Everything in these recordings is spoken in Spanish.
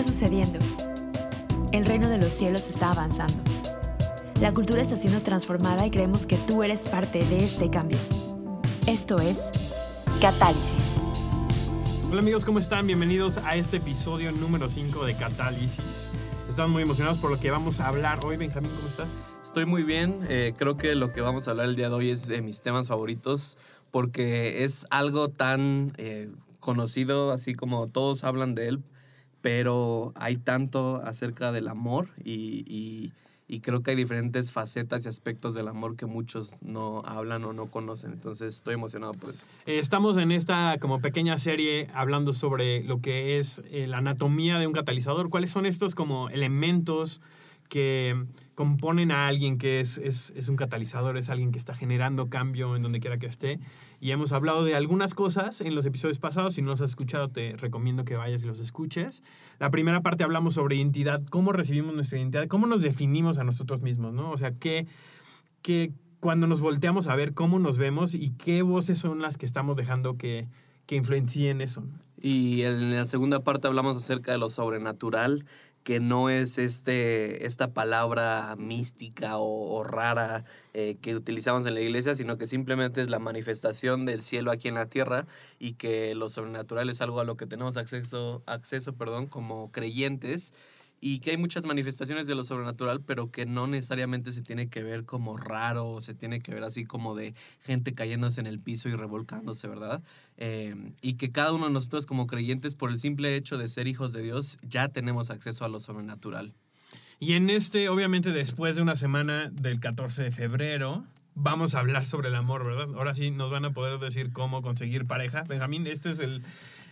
está sucediendo? El reino de los cielos está avanzando. La cultura está siendo transformada y creemos que tú eres parte de este cambio. Esto es Catálisis. Hola amigos, ¿cómo están? Bienvenidos a este episodio número 5 de Catálisis. Estamos muy emocionados por lo que vamos a hablar hoy. Benjamín, ¿cómo estás? Estoy muy bien. Eh, creo que lo que vamos a hablar el día de hoy es de mis temas favoritos porque es algo tan eh, conocido, así como todos hablan de él, pero hay tanto acerca del amor y, y, y, creo que hay diferentes facetas y aspectos del amor que muchos no hablan o no conocen. Entonces estoy emocionado por eso. Eh, estamos en esta como pequeña serie hablando sobre lo que es eh, la anatomía de un catalizador. ¿Cuáles son estos como elementos que componen a alguien que es, es, es un catalizador, es alguien que está generando cambio en donde quiera que esté? y hemos hablado de algunas cosas en los episodios pasados. Si no los has escuchado, te recomiendo que vayas y los escuches. La primera parte hablamos sobre identidad, cómo recibimos nuestra identidad, cómo nos definimos a nosotros mismos, ¿no? O sea, qué, qué, cuando nos volteamos a ver cómo nos vemos y qué voces son las que estamos dejando que, que influencien eso. Y en la segunda parte hablamos acerca de lo sobrenatural que no es este, esta palabra mística o, rara eh, que utilizamos en la iglesia, sino que simplemente es la manifestación del cielo aquí en la tierra y que lo sobrenatural es algo a lo que tenemos acceso, acceso perdón, como creyentes y que hay muchas manifestaciones de lo sobrenatural, pero que no necesariamente se tiene que ver como raro, o se tiene que ver así como de gente cayéndose en el piso y revolcándose, ¿verdad? Eh, y que cada uno de nosotros como creyentes, por el simple hecho de ser hijos de Dios, ya tenemos acceso a lo sobrenatural. Y en este, obviamente, después de una semana del 14 de febrero, vamos a hablar sobre el amor, ¿verdad? Ahora sí nos van a poder decir cómo conseguir pareja. Benjamín, este es el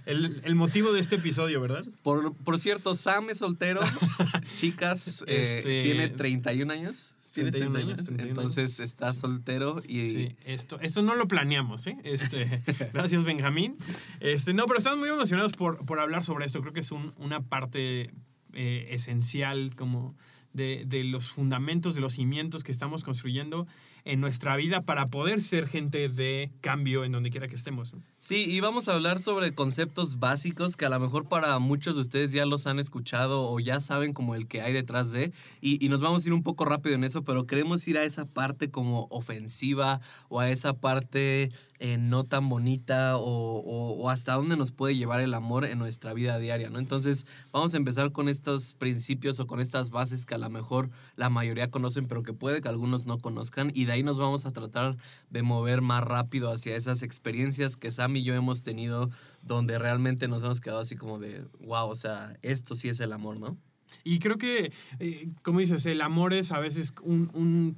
el, el, motivo de este episodio, ¿verdad? Por, por cierto, Sam es soltero. Chicas, eh, este... tiene 31 años. 31 años, 31 Entonces está soltero y. Sí, esto, esto no lo planeamos, ¿eh? Este, gracias, Benjamín. Este, no, pero estamos muy emocionados por, por hablar sobre esto. Creo que es un, una parte eh, esencial como de, de, los fundamentos, de los cimientos que estamos construyendo en nuestra vida para poder ser gente de cambio en donde quiera que estemos. Sí, y vamos a hablar sobre conceptos básicos que a lo mejor para muchos de ustedes ya los han escuchado o ya saben como el que hay detrás de, y, y nos vamos a ir un poco rápido en eso, pero queremos ir a esa parte como ofensiva o a esa parte eh, no tan bonita o, hasta dónde nos puede llevar el amor en nuestra vida diaria, ¿no? Entonces vamos a empezar con estos principios o con estas bases que a lo mejor la mayoría conocen, pero que puede que algunos no conozcan y de ahí nos vamos a tratar de mover más rápido hacia esas experiencias que Sam y yo hemos tenido donde realmente nos hemos quedado así como de, wow, o sea, esto sí es el amor, ¿no? Y creo que, eh, como dices, el amor es a veces un, un,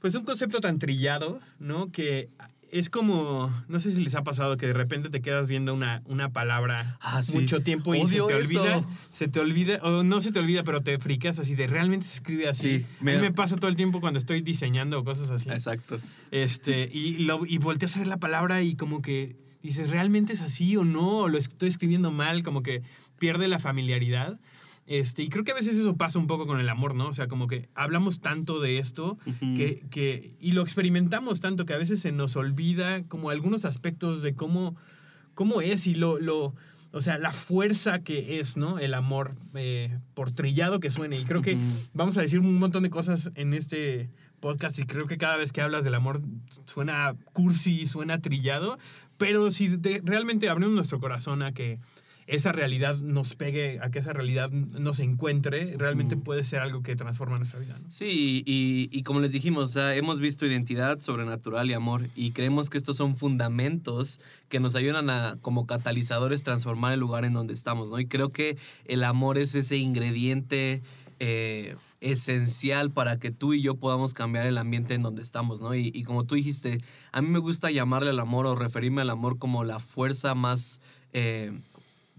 pues un concepto tan trillado, ¿no? Que es como, no sé si les ha pasado que de repente te quedas viendo una, una palabra ah, sí. mucho tiempo y se te eso. olvida, se te olvida, o no se te olvida, pero te fricas así de realmente se escribe así. Sí, a mí me pasa todo el tiempo cuando estoy diseñando o cosas así. Exacto. Este, y, lo, y volteas a ver la palabra y como que dices, ¿realmente es así o no? ¿O lo estoy escribiendo mal? Como que pierde la familiaridad. Este, y creo que a veces eso pasa un poco con el amor, ¿no? O sea, como que hablamos tanto de esto Uh -huh. que, que, y lo experimentamos tanto que a veces se nos olvida como algunos aspectos de cómo, cómo es y lo, lo, o sea, la fuerza que es, ¿no? El amor, eh, por trillado que suene. Y creo que Uh -huh. vamos a decir un montón de cosas en este podcast y creo que cada vez que hablas del amor suena cursi, suena trillado, pero si de, realmente abrimos nuestro corazón a que esa realidad nos pegue, a que esa realidad nos encuentre, realmente puede ser algo que transforma nuestra vida. ¿no? Sí, y, y, como les dijimos, o sea, hemos visto identidad, sobrenatural y amor, y creemos que estos son fundamentos que nos ayudan a, como catalizadores, transformar el lugar en donde estamos, ¿no? Y creo que el amor es ese ingrediente eh, esencial para que tú y yo podamos cambiar el ambiente en donde estamos, ¿no? Y, y como tú dijiste, a mí me gusta llamarle al amor o referirme al amor como la fuerza más... Eh,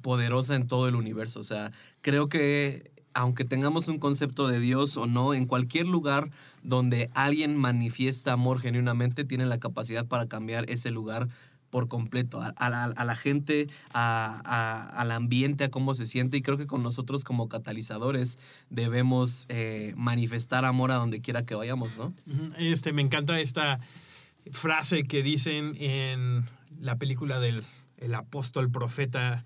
poderosa en todo el universo. O sea, creo que aunque tengamos un concepto de Dios o no, en cualquier lugar donde alguien manifiesta amor genuinamente, tiene la capacidad para cambiar ese lugar por completo, a, la, gente, a, al ambiente, a cómo se siente. Y creo que con nosotros como catalizadores debemos eh, manifestar amor a donde quiera que vayamos, ¿no? Este, me encanta esta frase que dicen en la película del el apóstol profeta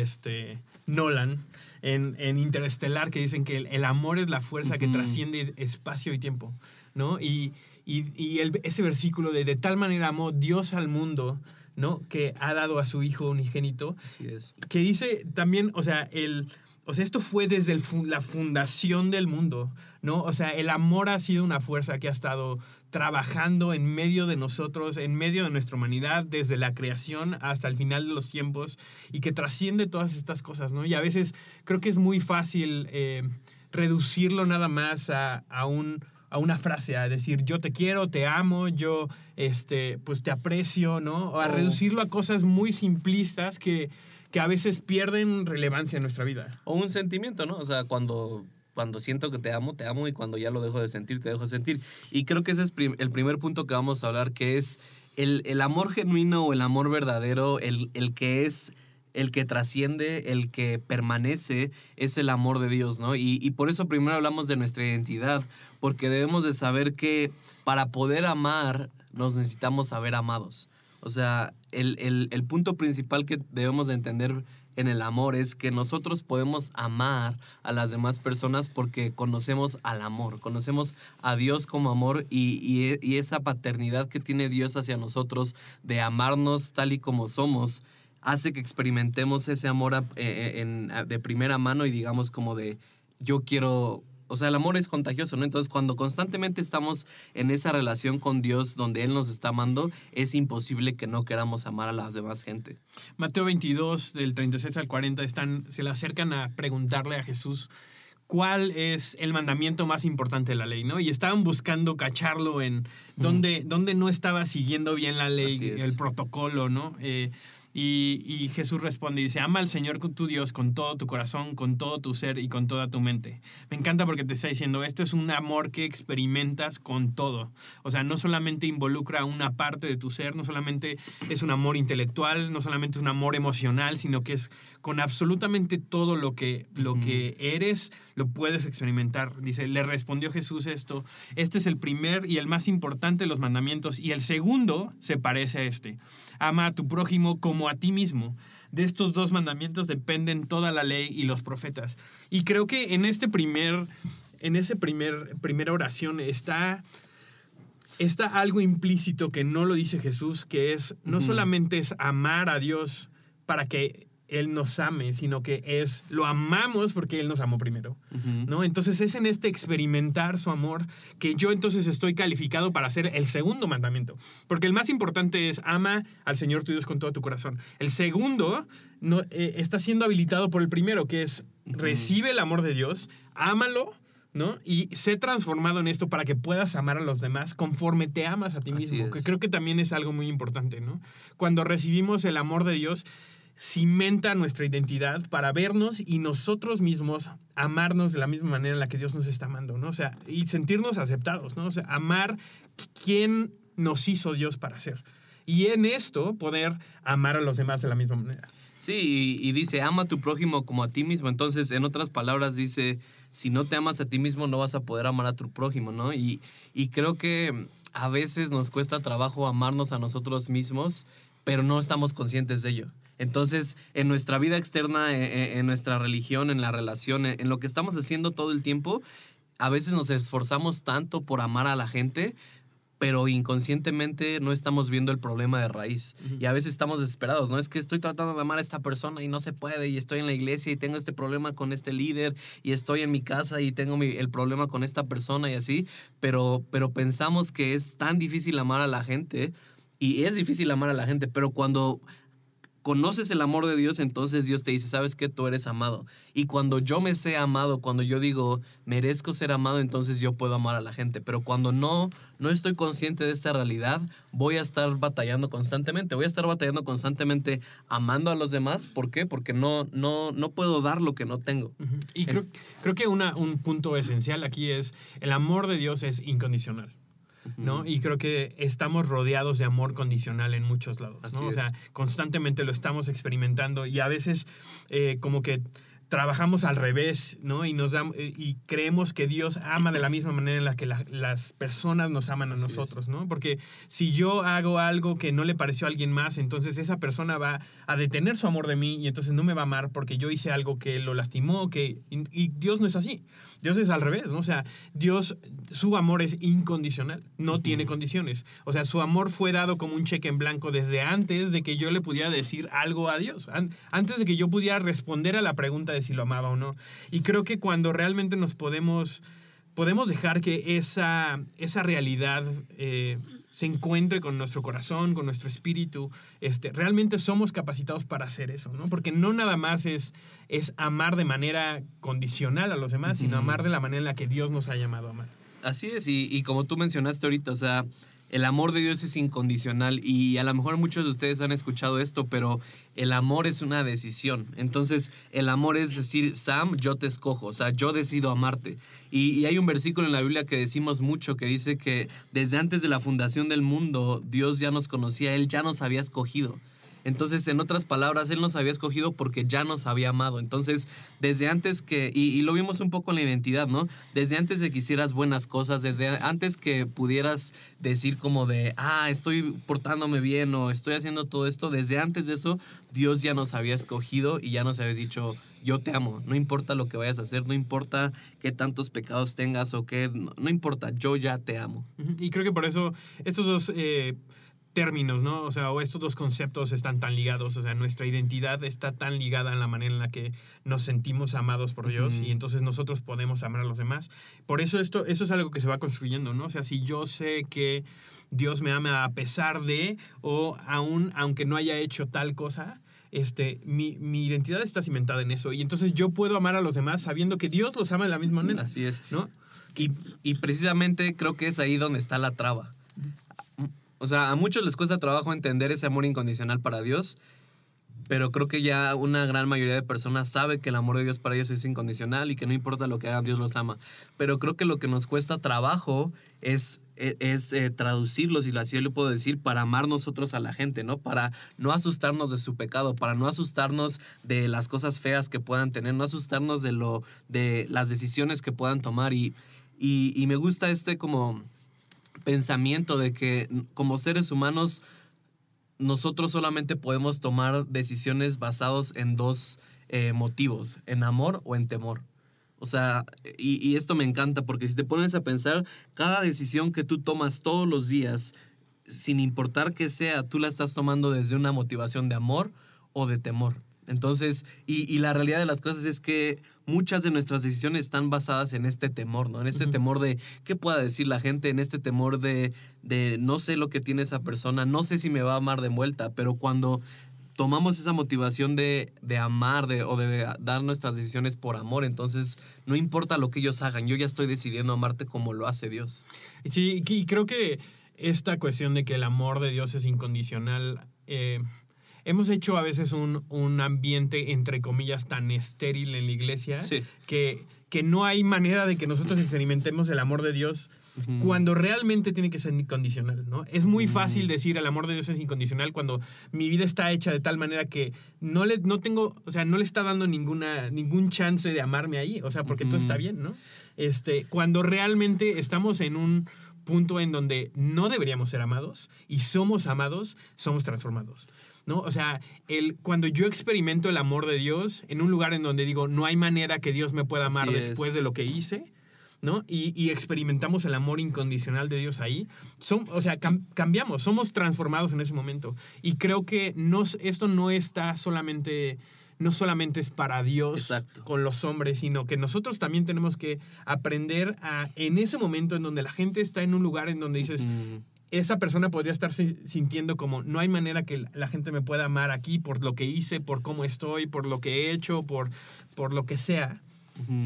este, Nolan en, en Interestelar, que dicen que el, el amor es la fuerza que trasciende espacio y tiempo, ¿no? Y, y, y el- ese versículo de de tal manera amó Dios al mundo, ¿no? Que ha dado a su Hijo unigénito, Así es. que dice también, o sea, el, o sea, esto fue desde el la fundación del mundo, ¿no? O sea, el amor ha sido una fuerza que ha estado trabajando en medio de nosotros, en medio de nuestra humanidad, desde la creación hasta el final de los tiempos, y que trasciende todas estas cosas, ¿no? Y a veces creo que es muy fácil eh, reducirlo nada más a, a un a una frase, a decir yo te quiero, te amo, yo este, pues te aprecio, ¿no? O a Oh. reducirlo a cosas muy simplistas que, que a veces pierden relevancia en nuestra vida. O un sentimiento, ¿no? O sea, cuando, cuando siento que te amo, te amo y cuando ya lo dejo de sentir, te dejo de sentir. Y creo que ese es el primer punto que vamos a hablar, que es el, el amor genuino o el amor verdadero, el, el que es el que trasciende, el que permanece, es el amor de Dios, ¿no? Y, y por eso primero hablamos de nuestra identidad, porque debemos de saber que para poder amar nos necesitamos saber amados. O sea, el, el- punto principal que debemos de entender en el amor es que nosotros podemos amar a las demás personas porque conocemos al amor, conocemos a Dios como amor y, y- esa paternidad que tiene Dios hacia nosotros de amarnos tal y como somos hace que experimentemos ese amor eh, a- de primera mano y digamos como de yo quiero, o sea, el amor es contagioso, ¿no? Entonces cuando constantemente estamos en esa relación con Dios donde Él nos está amando, es imposible que no queramos amar a las demás gente. Mateo 22, del 36 al 40, están, se le acercan a preguntarle a Jesús cuál es el mandamiento más importante de la ley, ¿no? Y estaban buscando cacharlo en dónde, dónde no estaba siguiendo bien la ley, el protocolo, ¿no? Eh, y, Jesús responde y dice, ama al Señor tu Dios con todo tu corazón, con todo tu ser y con toda tu mente. Me encanta porque te está diciendo, esto es un amor que experimentas con todo. O sea, no solamente involucra una parte de tu ser, no solamente es un amor intelectual, no solamente es un amor emocional, sino que es con absolutamente todo lo que, lo que eres, lo puedes experimentar. Dice, le respondió Jesús esto, este es el primer y el más importante de los mandamientos, y el segundo se parece a este. Ama a tu prójimo como a ti mismo. De estos dos mandamientos dependen toda la ley y los profetas. Y creo que en este primer, en ese primer, primera oración está está algo implícito que no lo dice Jesús, que es no solamente es amar a Dios para que Él nos ame, sino que es lo amamos porque Él nos amó primero. ¿no? Entonces es en este experimentar su amor que yo entonces estoy calificado para hacer el segundo mandamiento. Porque el más importante es ama al Señor tu Dios con todo tu corazón. El segundo no, eh, está siendo habilitado por el primero, que es recibe el amor de Dios, ámalo. ¿No? Y sé transformado en esto para que puedas amar a los demás conforme te amas a ti mismo. Que creo que también es algo muy importante, ¿no? Cuando recibimos el amor de Dios, cimenta nuestra identidad para vernos y nosotros mismos amarnos de la misma manera en la que Dios nos está amando, ¿no? O sea, y sentirnos aceptados, ¿no? O sea, amar quién nos hizo Dios para ser. Y en esto poder amar a los demás de la misma manera. Sí, y, dice, ama a tu prójimo como a ti mismo. Entonces, en otras palabras, dice, si no te amas a ti mismo, no vas a poder amar a tu prójimo, ¿no? Y, y creo que a veces nos cuesta trabajo amarnos a nosotros mismos, pero no estamos conscientes de ello. Entonces, en nuestra vida externa, en, en- en nuestra religión, en la relación, en, en lo que estamos haciendo todo el tiempo, a veces nos esforzamos tanto por amar a la gente, pero inconscientemente no estamos viendo el problema de raíz. Y a veces estamos desesperados, ¿no? Es que estoy tratando de amar a esta persona y no se puede, y estoy en la iglesia y tengo este problema con este líder, y estoy en mi casa y tengo mi- el problema con esta persona y así, pero, pero pensamos que es tan difícil amar a la gente, y es difícil amar a la gente, pero cuando conoces el amor de Dios, entonces Dios te dice, sabes que tú eres amado. Y cuando yo me sé amado, cuando yo digo, merezco ser amado, entonces yo puedo amar a la gente. Pero cuando no, no estoy consciente de esta realidad, voy a estar batallando constantemente. Voy a estar batallando constantemente amando a los demás. ¿Por qué? Porque no, no, no puedo dar lo que no tengo. Y creo, creo que una, un punto esencial aquí es el amor de Dios es incondicional. ¿No? Y creo que estamos rodeados de amor condicional en muchos lados. O es. sea, constantemente lo estamos experimentando y a veces eh, como que trabajamos al revés, ¿no? Y, nos dam- eh, y creemos que Dios ama de la misma manera en la que la- las personas nos aman a Así es. nosotros, ¿no? Porque si yo hago algo que no le pareció a alguien más, entonces esa persona va a detener su amor de mí y entonces no me va a amar porque yo hice algo que lo lastimó, que y, y Dios no es así. Dios es al revés, ¿no? O sea, Dios su amor es incondicional, no tiene condiciones. O sea, su amor fue dado como un cheque en blanco desde antes de que yo le pudiera decir algo a Dios, an- antes de que yo pudiera responder a la pregunta de si lo amaba o no. Y creo que cuando realmente nos podemos, podemos dejar que esa, esa realidad eh, se encuentre con nuestro corazón, con nuestro espíritu, este, realmente somos capacitados para hacer eso, ¿no? Porque no nada más es, es amar de manera condicional a los demás, sino amar de la manera en la que Dios nos ha llamado a amar. Así es, y, y como tú mencionaste ahorita, o sea, el amor de Dios es incondicional y a lo mejor muchos de ustedes han escuchado esto, pero el amor es una decisión. Entonces, el amor es decir, Sam, yo te escojo, o sea, yo decido amarte. Y, y hay un versículo en la Biblia que decimos mucho que dice que desde antes de la fundación del mundo, Dios ya nos conocía, Él ya nos había escogido. Entonces, en otras palabras, Él nos había escogido porque ya nos había amado. Entonces, desde antes que, y, lo vimos un poco en la identidad, ¿no? Desde antes de que hicieras buenas cosas, desde antes que pudieras decir como de, ah, estoy portándome bien o estoy haciendo todo esto, desde antes de eso, Dios ya nos había escogido y ya nos había dicho, yo te amo, no importa lo que vayas a hacer, no importa qué tantos pecados tengas o qué, no, importa, yo ya te amo. Y creo que por eso estos dos eh, términos, ¿no? O sea, o estos dos conceptos están tan ligados. O sea, nuestra identidad está tan ligada en la manera en la que nos sentimos amados por Dios y entonces nosotros podemos amar a los demás. Por eso esto, eso es algo que se va construyendo, ¿no? O sea, si yo sé que Dios me ama a pesar de, o aún aunque no haya hecho tal cosa, este, mi, mi identidad está cimentada en eso. Y entonces yo puedo amar a los demás sabiendo que Dios los ama de la misma manera. Así es. ¿No? Y, y precisamente creo que es ahí donde está la traba. O sea, a muchos les cuesta trabajo entender ese amor incondicional para Dios, pero creo que ya una gran mayoría de personas sabe que el amor de Dios para ellos es incondicional y que no importa lo que hagan, Dios los ama. Pero creo que lo que nos cuesta trabajo es, es, es, eh, traducirlo, si así lo puedo decir, para amar nosotros a la gente, ¿no? Para no asustarnos de su pecado, para no asustarnos de las cosas feas que puedan tener, no asustarnos de, lo, de las decisiones que puedan tomar. Y, y, y me gusta este como pensamiento de que como seres humanos nosotros solamente podemos tomar decisiones basados en dos eh, motivos, en amor o en temor. O sea, y, y esto me encanta porque si te pones a pensar, cada decisión que tú tomas todos los días, sin importar que sea, tú la estás tomando desde una motivación de amor o de temor. Entonces, y, y la realidad de las cosas es que muchas de nuestras decisiones están basadas en este temor, ¿no? En este temor de qué pueda decir la gente, en este temor de, de no sé lo que tiene esa persona, no sé si me va a amar de vuelta, pero cuando tomamos esa motivación de, de amar de, o de dar nuestras decisiones por amor, entonces no importa lo que ellos hagan, yo ya estoy decidiendo amarte como lo hace Dios. Sí, y creo que esta cuestión de que el amor de Dios es incondicional, eh, hemos hecho a veces un, un ambiente, entre comillas, tan estéril en la iglesia Sí. que, que no hay manera de que nosotros experimentemos el amor de Dios cuando realmente tiene que ser incondicional, ¿no? Es muy fácil decir el amor de Dios es incondicional cuando mi vida está hecha de tal manera que no le no tengo, o sea, no le está dando ninguna ningún chance de amarme ahí, o sea, porque todo está bien, ¿no? Este, cuando realmente estamos en un punto en donde no deberíamos ser amados y somos amados, somos transformados. ¿No? O sea, el, cuando yo experimento el amor de Dios en un lugar en donde digo, no hay manera que Dios me pueda amar Así es. después de lo que hice, ¿no? Y, y experimentamos el amor incondicional de Dios ahí. Son, o sea, cam- cambiamos, somos transformados en ese momento. Y creo que nos, esto no está solamente, no solamente es para Dios Exacto. con los hombres, sino que nosotros también tenemos que aprender a, en ese momento en donde la gente está en un lugar en donde dices. Esa persona podría estar si- sintiendo como no hay manera que la gente me pueda amar aquí por lo que hice, por cómo estoy, por lo que he hecho, por, por lo que sea.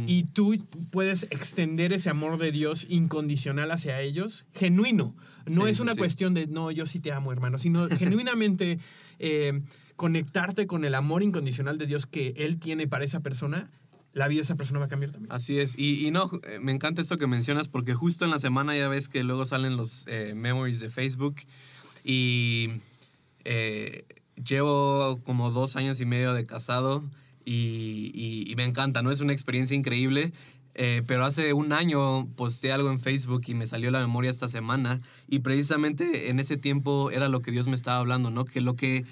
Y tú puedes extender ese amor de Dios incondicional hacia ellos, genuino. No Sí, es una sí. cuestión de, no, yo sí te amo, hermano, sino genuinamente eh, conectarte con el amor incondicional de Dios que Él tiene para esa persona, la vida de esa persona va a cambiar también. Así es. Y, y no, eh, me encanta esto que mencionas porque justo en la semana ya ves que luego salen los eh, memories de Facebook y eh, llevo como dos años y medio de casado y, me encanta, ¿no? Es una experiencia increíble. Pero hace un año posté algo en Facebook y me salió la memoria esta semana y precisamente en ese tiempo era lo que Dios me estaba hablando, ¿no? Que lo que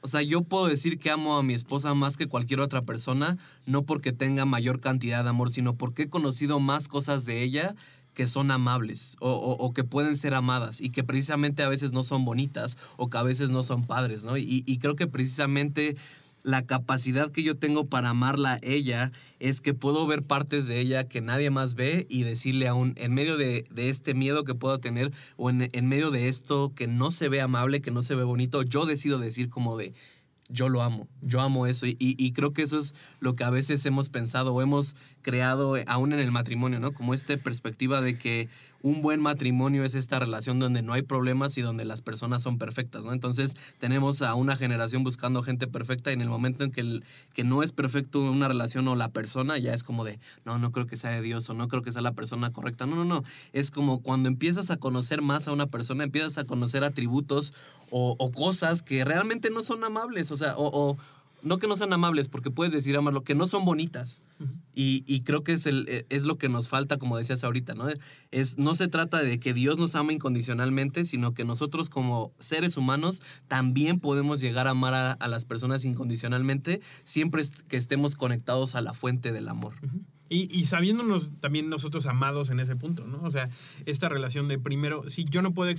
o sea, yo puedo decir que amo a mi esposa más que cualquier otra persona, no porque tenga mayor cantidad de amor, sino porque he conocido más cosas de ella que son amables o, que pueden ser amadas y que precisamente a veces no son bonitas o que a veces no son padres, ¿no? Y creo que precisamente la capacidad que yo tengo para amarla a ella es que puedo ver partes de ella que nadie más ve y decirle aún en medio de, de este miedo que puedo tener o en, en medio de esto que no se ve amable, que no se ve bonito, yo decido decir como de yo lo amo, yo amo eso y, y- y creo que eso es lo que a veces hemos pensado o hemos creado eh, aún en el matrimonio, ¿no? Como esta perspectiva de que un buen matrimonio es esta relación donde no hay problemas y donde las personas son perfectas, ¿no? Entonces tenemos a una generación buscando gente perfecta y en el momento en que, el- que no es perfecto una relación o la persona, ya es como de, no, no creo que sea de Dios o no creo que sea la persona correcta. No, no, no. Es como cuando empiezas a conocer más a una persona, empiezas a conocer atributos o, cosas que realmente no son amables, o sea, o no que no sean amables, porque puedes decir amarlo, que no son bonitas. Y, y creo que es, el, eh, es lo que nos falta, como decías ahorita, ¿no? Es, no se trata de que Dios nos ama incondicionalmente, sino que nosotros como seres humanos también podemos llegar a amar a, a las personas incondicionalmente, siempre que estemos conectados a la fuente del amor. Y, y sabiéndonos también nosotros amados en ese punto, ¿no? O sea, esta relación de primero, si yo no puedo,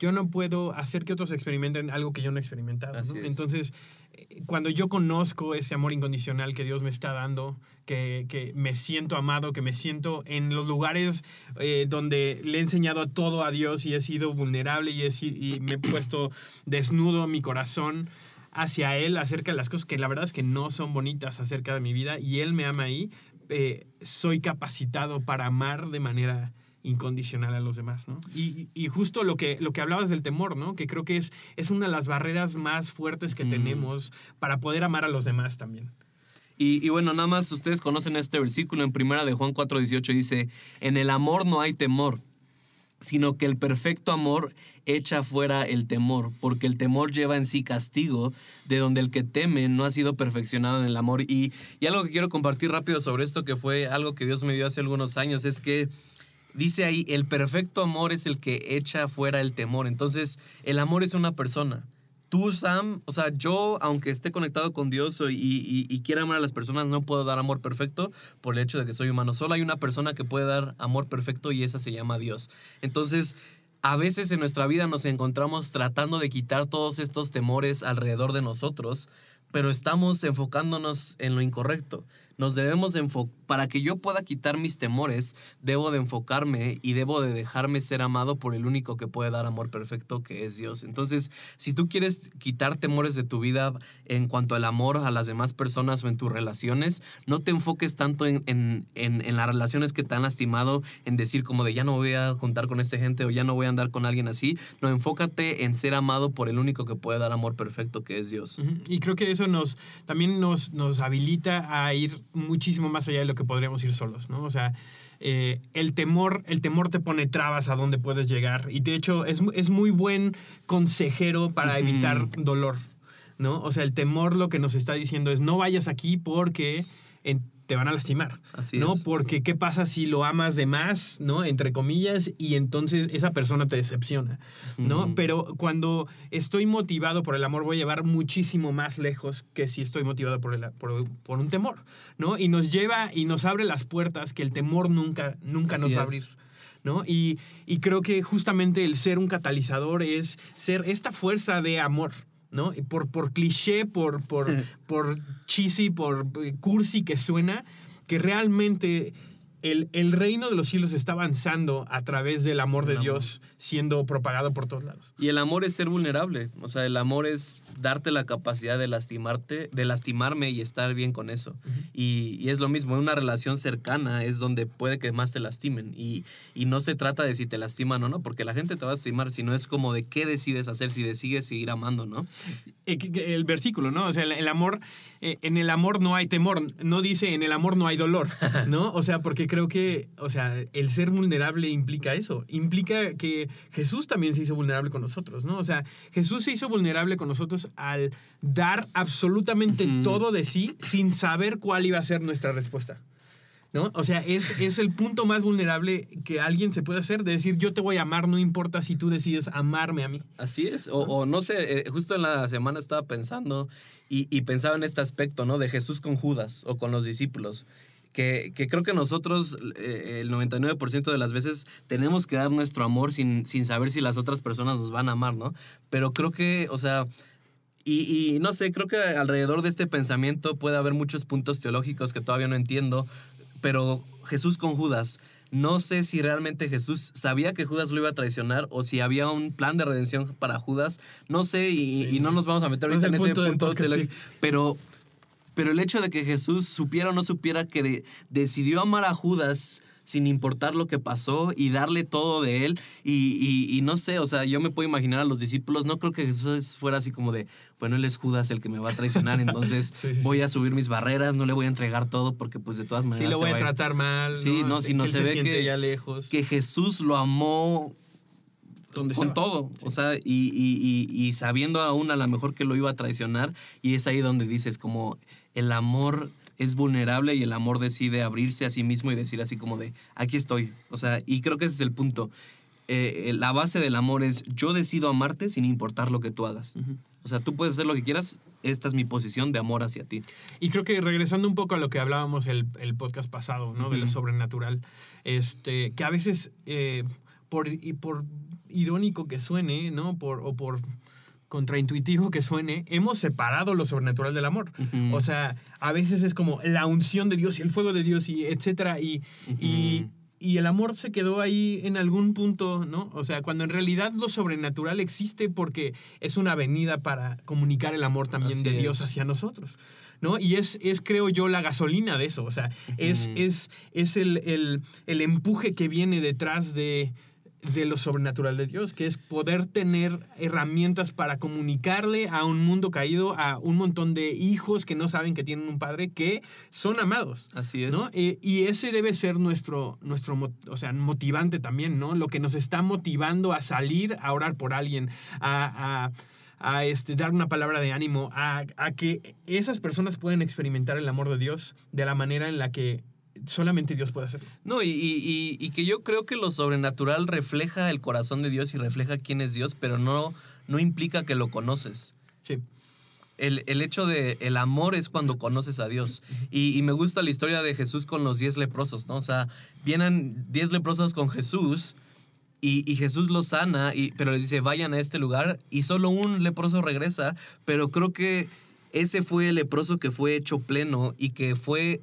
yo no puedo hacer que otros experimenten algo que yo no he experimentado, Así ¿no? es. Entonces, eh, cuando yo conozco ese amor incondicional que Dios me está dando, que, que me siento amado, que me siento en los lugares eh, donde le he enseñado todo a Dios y he sido vulnerable y, he y me he puesto desnudo mi corazón hacia Él acerca de las cosas que la verdad es que no son bonitas acerca de mi vida y Él me ama ahí, eh, soy capacitado para amar de manera incondicional a los demás, ¿no? Y, y justo lo que, lo que hablabas del temor, ¿no? Que creo que es, es una de las barreras más fuertes que Mm. tenemos para poder amar a los demás también. Y, y bueno, nada más ustedes conocen este versículo en primera de Juan 4:18 dice, en el amor no hay temor, sino que el perfecto amor echa fuera el temor, porque el temor lleva en sí castigo, de donde el que teme no ha sido perfeccionado en el amor. Y, y algo que quiero compartir rápido sobre esto, que fue algo que Dios me dio hace algunos años, es que dice ahí, el perfecto amor es el que echa fuera el temor. Entonces, el amor es una persona. Tú, Sam, o sea, yo, aunque esté conectado con Dios y, y- y quiera amar a las personas, no puedo dar amor perfecto por el hecho de que soy humano. Solo hay una persona que puede dar amor perfecto y esa se llama Dios. Entonces, a veces en nuestra vida nos encontramos tratando de quitar todos estos temores alrededor de nosotros, pero estamos enfocándonos en lo incorrecto. Nos debemos enfocar, para que yo pueda quitar mis temores, debo de enfocarme y debo de dejarme ser amado por el único que puede dar amor perfecto, que es Dios. Entonces, si tú quieres quitar temores de tu vida en cuanto al amor a las demás personas o en tus relaciones, no te enfoques tanto en, en, en- en las relaciones que te han lastimado, en decir como de ya no voy a juntar con esta gente o ya no voy a andar con alguien así. No, enfócate en ser amado por el único que puede dar amor perfecto, que es Dios. Y creo que eso nos también nos, nos habilita a ir muchísimo más allá de lo que podríamos ir solos, ¿no? O sea, eh, el temor, el temor te pone trabas a donde puedes llegar. Y de hecho, es, es muy buen consejero para evitar dolor, ¿no? O sea, el temor lo que nos está diciendo es no vayas aquí porque en- te van a lastimar. Así ¿no? es. Porque qué pasa si lo amas de más, ¿no? Entre comillas, y entonces esa persona te decepciona, ¿no? Pero cuando estoy motivado por el amor, voy a llevar muchísimo más lejos que si estoy motivado por, el, por, por un temor, ¿no? Y nos lleva y nos abre las puertas que el temor nunca, nunca Así nos va a abrir. ¿No? Y, y creo que justamente el ser un catalizador es ser esta fuerza de amor, ¿no? Y por, por cliché, por, por, por cheesy, por eh, cursi que suena, que realmente el, el reino de los cielos está avanzando a través del amor de amor. Dios siendo propagado por todos lados. Y el amor es ser vulnerable. O sea, el amor es darte la capacidad de lastimarte, de lastimarme y estar bien con eso. y, y es lo mismo, en una relación cercana es donde puede que más te lastimen. Y, y no se trata de si te lastiman o no, porque la gente te va a lastimar, sino es como de qué decides hacer, si decides seguir amando, ¿no? Eh, El versículo, ¿no? O sea, el, el amor, eh, en el amor no hay temor, no dice en el amor no hay dolor, ¿no? O sea, porque creo que, o sea, el ser vulnerable implica eso. Implica que Jesús también se hizo vulnerable con nosotros, ¿no? O sea, Jesús se hizo vulnerable con nosotros al dar absolutamente todo de sí sin saber cuál iba a ser nuestra respuesta. ¿No? O sea, es, es el punto más vulnerable que alguien se puede hacer de decir, yo te voy a amar, no importa si tú decides amarme a mí. Así es, o, o no sé, eh, justo en la semana estaba pensando y, y pensaba en este aspecto, ¿no? De Jesús con Judas o con los discípulos. Que, que creo que nosotros eh, el 99% de las veces tenemos que dar nuestro amor sin, sin saber si las otras personas nos van a amar, ¿no? Pero creo que, o sea, y, y no sé, creo que alrededor de este pensamiento puede haber muchos puntos teológicos que todavía no entiendo, pero Jesús con Judas, no sé si realmente Jesús sabía que Judas lo iba a traicionar o si había un plan de redención para Judas, no sé, y, Sí. y no nos vamos a meter No es ahorita en ese punto podcast, pero, pero el hecho de que Jesús supiera o no supiera que de- decidió amar a Judas sin importar lo que pasó y darle todo de él. Y, y- y no sé, o sea, yo me puedo imaginar a los discípulos, no creo que Jesús fuera así como de, bueno, él es Judas el que me va a traicionar, entonces Sí, sí, sí. voy a subir mis barreras, no le voy a entregar todo porque pues de todas maneras... Sí, lo voy a va ir". tratar mal. Sí, no, si no él se ve que- ya lejos. Que Jesús lo amó donde con todo, o sea, y, y- y- y sabiendo aún a lo mejor que lo iba a traicionar, y es ahí donde dices como el amor es vulnerable y el amor decide abrirse a sí mismo y decir así como de, aquí estoy, o sea, y creo que ese es el punto. Eh, la base del amor es yo decido amarte sin importar lo que tú hagas. O sea, tú puedes hacer lo que quieras, esta es mi posición de amor hacia ti. Y creo que regresando un poco a lo que hablábamos el, el podcast pasado, ¿no? De lo sobrenatural, este, que a veces, eh, por, y por irónico que suene, ¿no? Por, o por contraintuitivo que suene, hemos separado lo sobrenatural del amor. O sea, a veces es como la unción de Dios y el fuego de Dios y etcétera. Y, y, y el amor se quedó ahí en algún punto, ¿no? O sea, cuando en realidad lo sobrenatural existe porque es una avenida para comunicar el amor también Así de Dios hacia nosotros. ¿No? Y es, es, creo yo, la gasolina de eso. O sea, es, es, es el, el, el empuje que viene detrás de, de lo sobrenatural de Dios, que es poder tener herramientas para comunicarle a un mundo caído, a un montón de hijos que no saben que tienen un padre, que son amados. Así es. ¿no? Eh, y ese debe ser nuestro, nuestro o sea, motivante también, ¿no? Lo que nos está motivando a salir a orar por alguien, a, a- a, este, dar una palabra de ánimo, a, a que esas personas puedan experimentar el amor de Dios de la manera en la que solamente Dios puede hacerlo. No, y, y- y- que yo creo que lo sobrenatural refleja el corazón de Dios y refleja quién es Dios, pero no, no implica que lo conoces. Sí. El, el hecho de el amor es cuando conoces a Dios. Y, y me gusta la historia de Jesús con los diez leprosos, ¿no? O sea, vienen diez leprosos con Jesús y, y Jesús los sana, y, pero les dice, vayan a este lugar y solo un leproso regresa, pero creo que ese fue el leproso que fue hecho pleno y que fue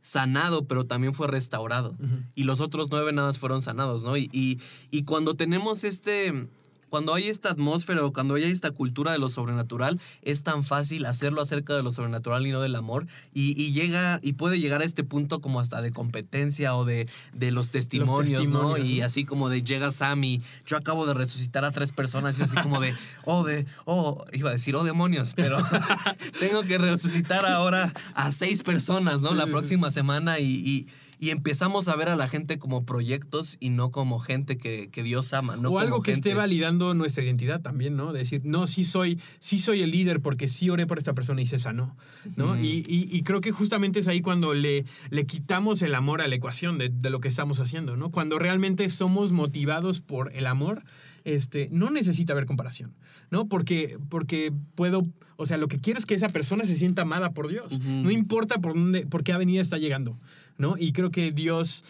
sanado, pero también fue restaurado. Y los otros nueve nada más fueron sanados, ¿no? Y, y, y cuando tenemos este, cuando hay esta atmósfera o cuando hay esta cultura de lo sobrenatural, es tan fácil hacerlo acerca de lo sobrenatural y no del amor. Y, y llega, y puede llegar a este punto como hasta de competencia o de, de los testimonios, ¿no? testimonios, Y así como de llega Sammy, yo acabo de resucitar a tres personas y así como de, oh, de, oh, iba a decir, oh, demonios, pero tengo que resucitar ahora a seis personas, ¿no? La próxima semana y, y- y empezamos a ver a la gente como proyectos y no como gente que, que Dios ama, ¿no? o como algo que esté gente- validando nuestra identidad también, ¿no? Decir, no, sí soy, sí soy el líder porque sí oré por esta persona y se sanó, ¿no? Ujú. y, y- y creo que justamente es ahí cuando le, le quitamos el amor a la ecuación de, de lo que estamos haciendo, ¿no? Cuando realmente somos motivados por el amor, este, no necesita haber comparación, ¿no? Porque, porque puedo, o sea, lo que quiero es que esa persona se sienta amada por Dios. Ujú. No importa por dónde, por qué avenida está llegando, ¿no? Y creo que Dios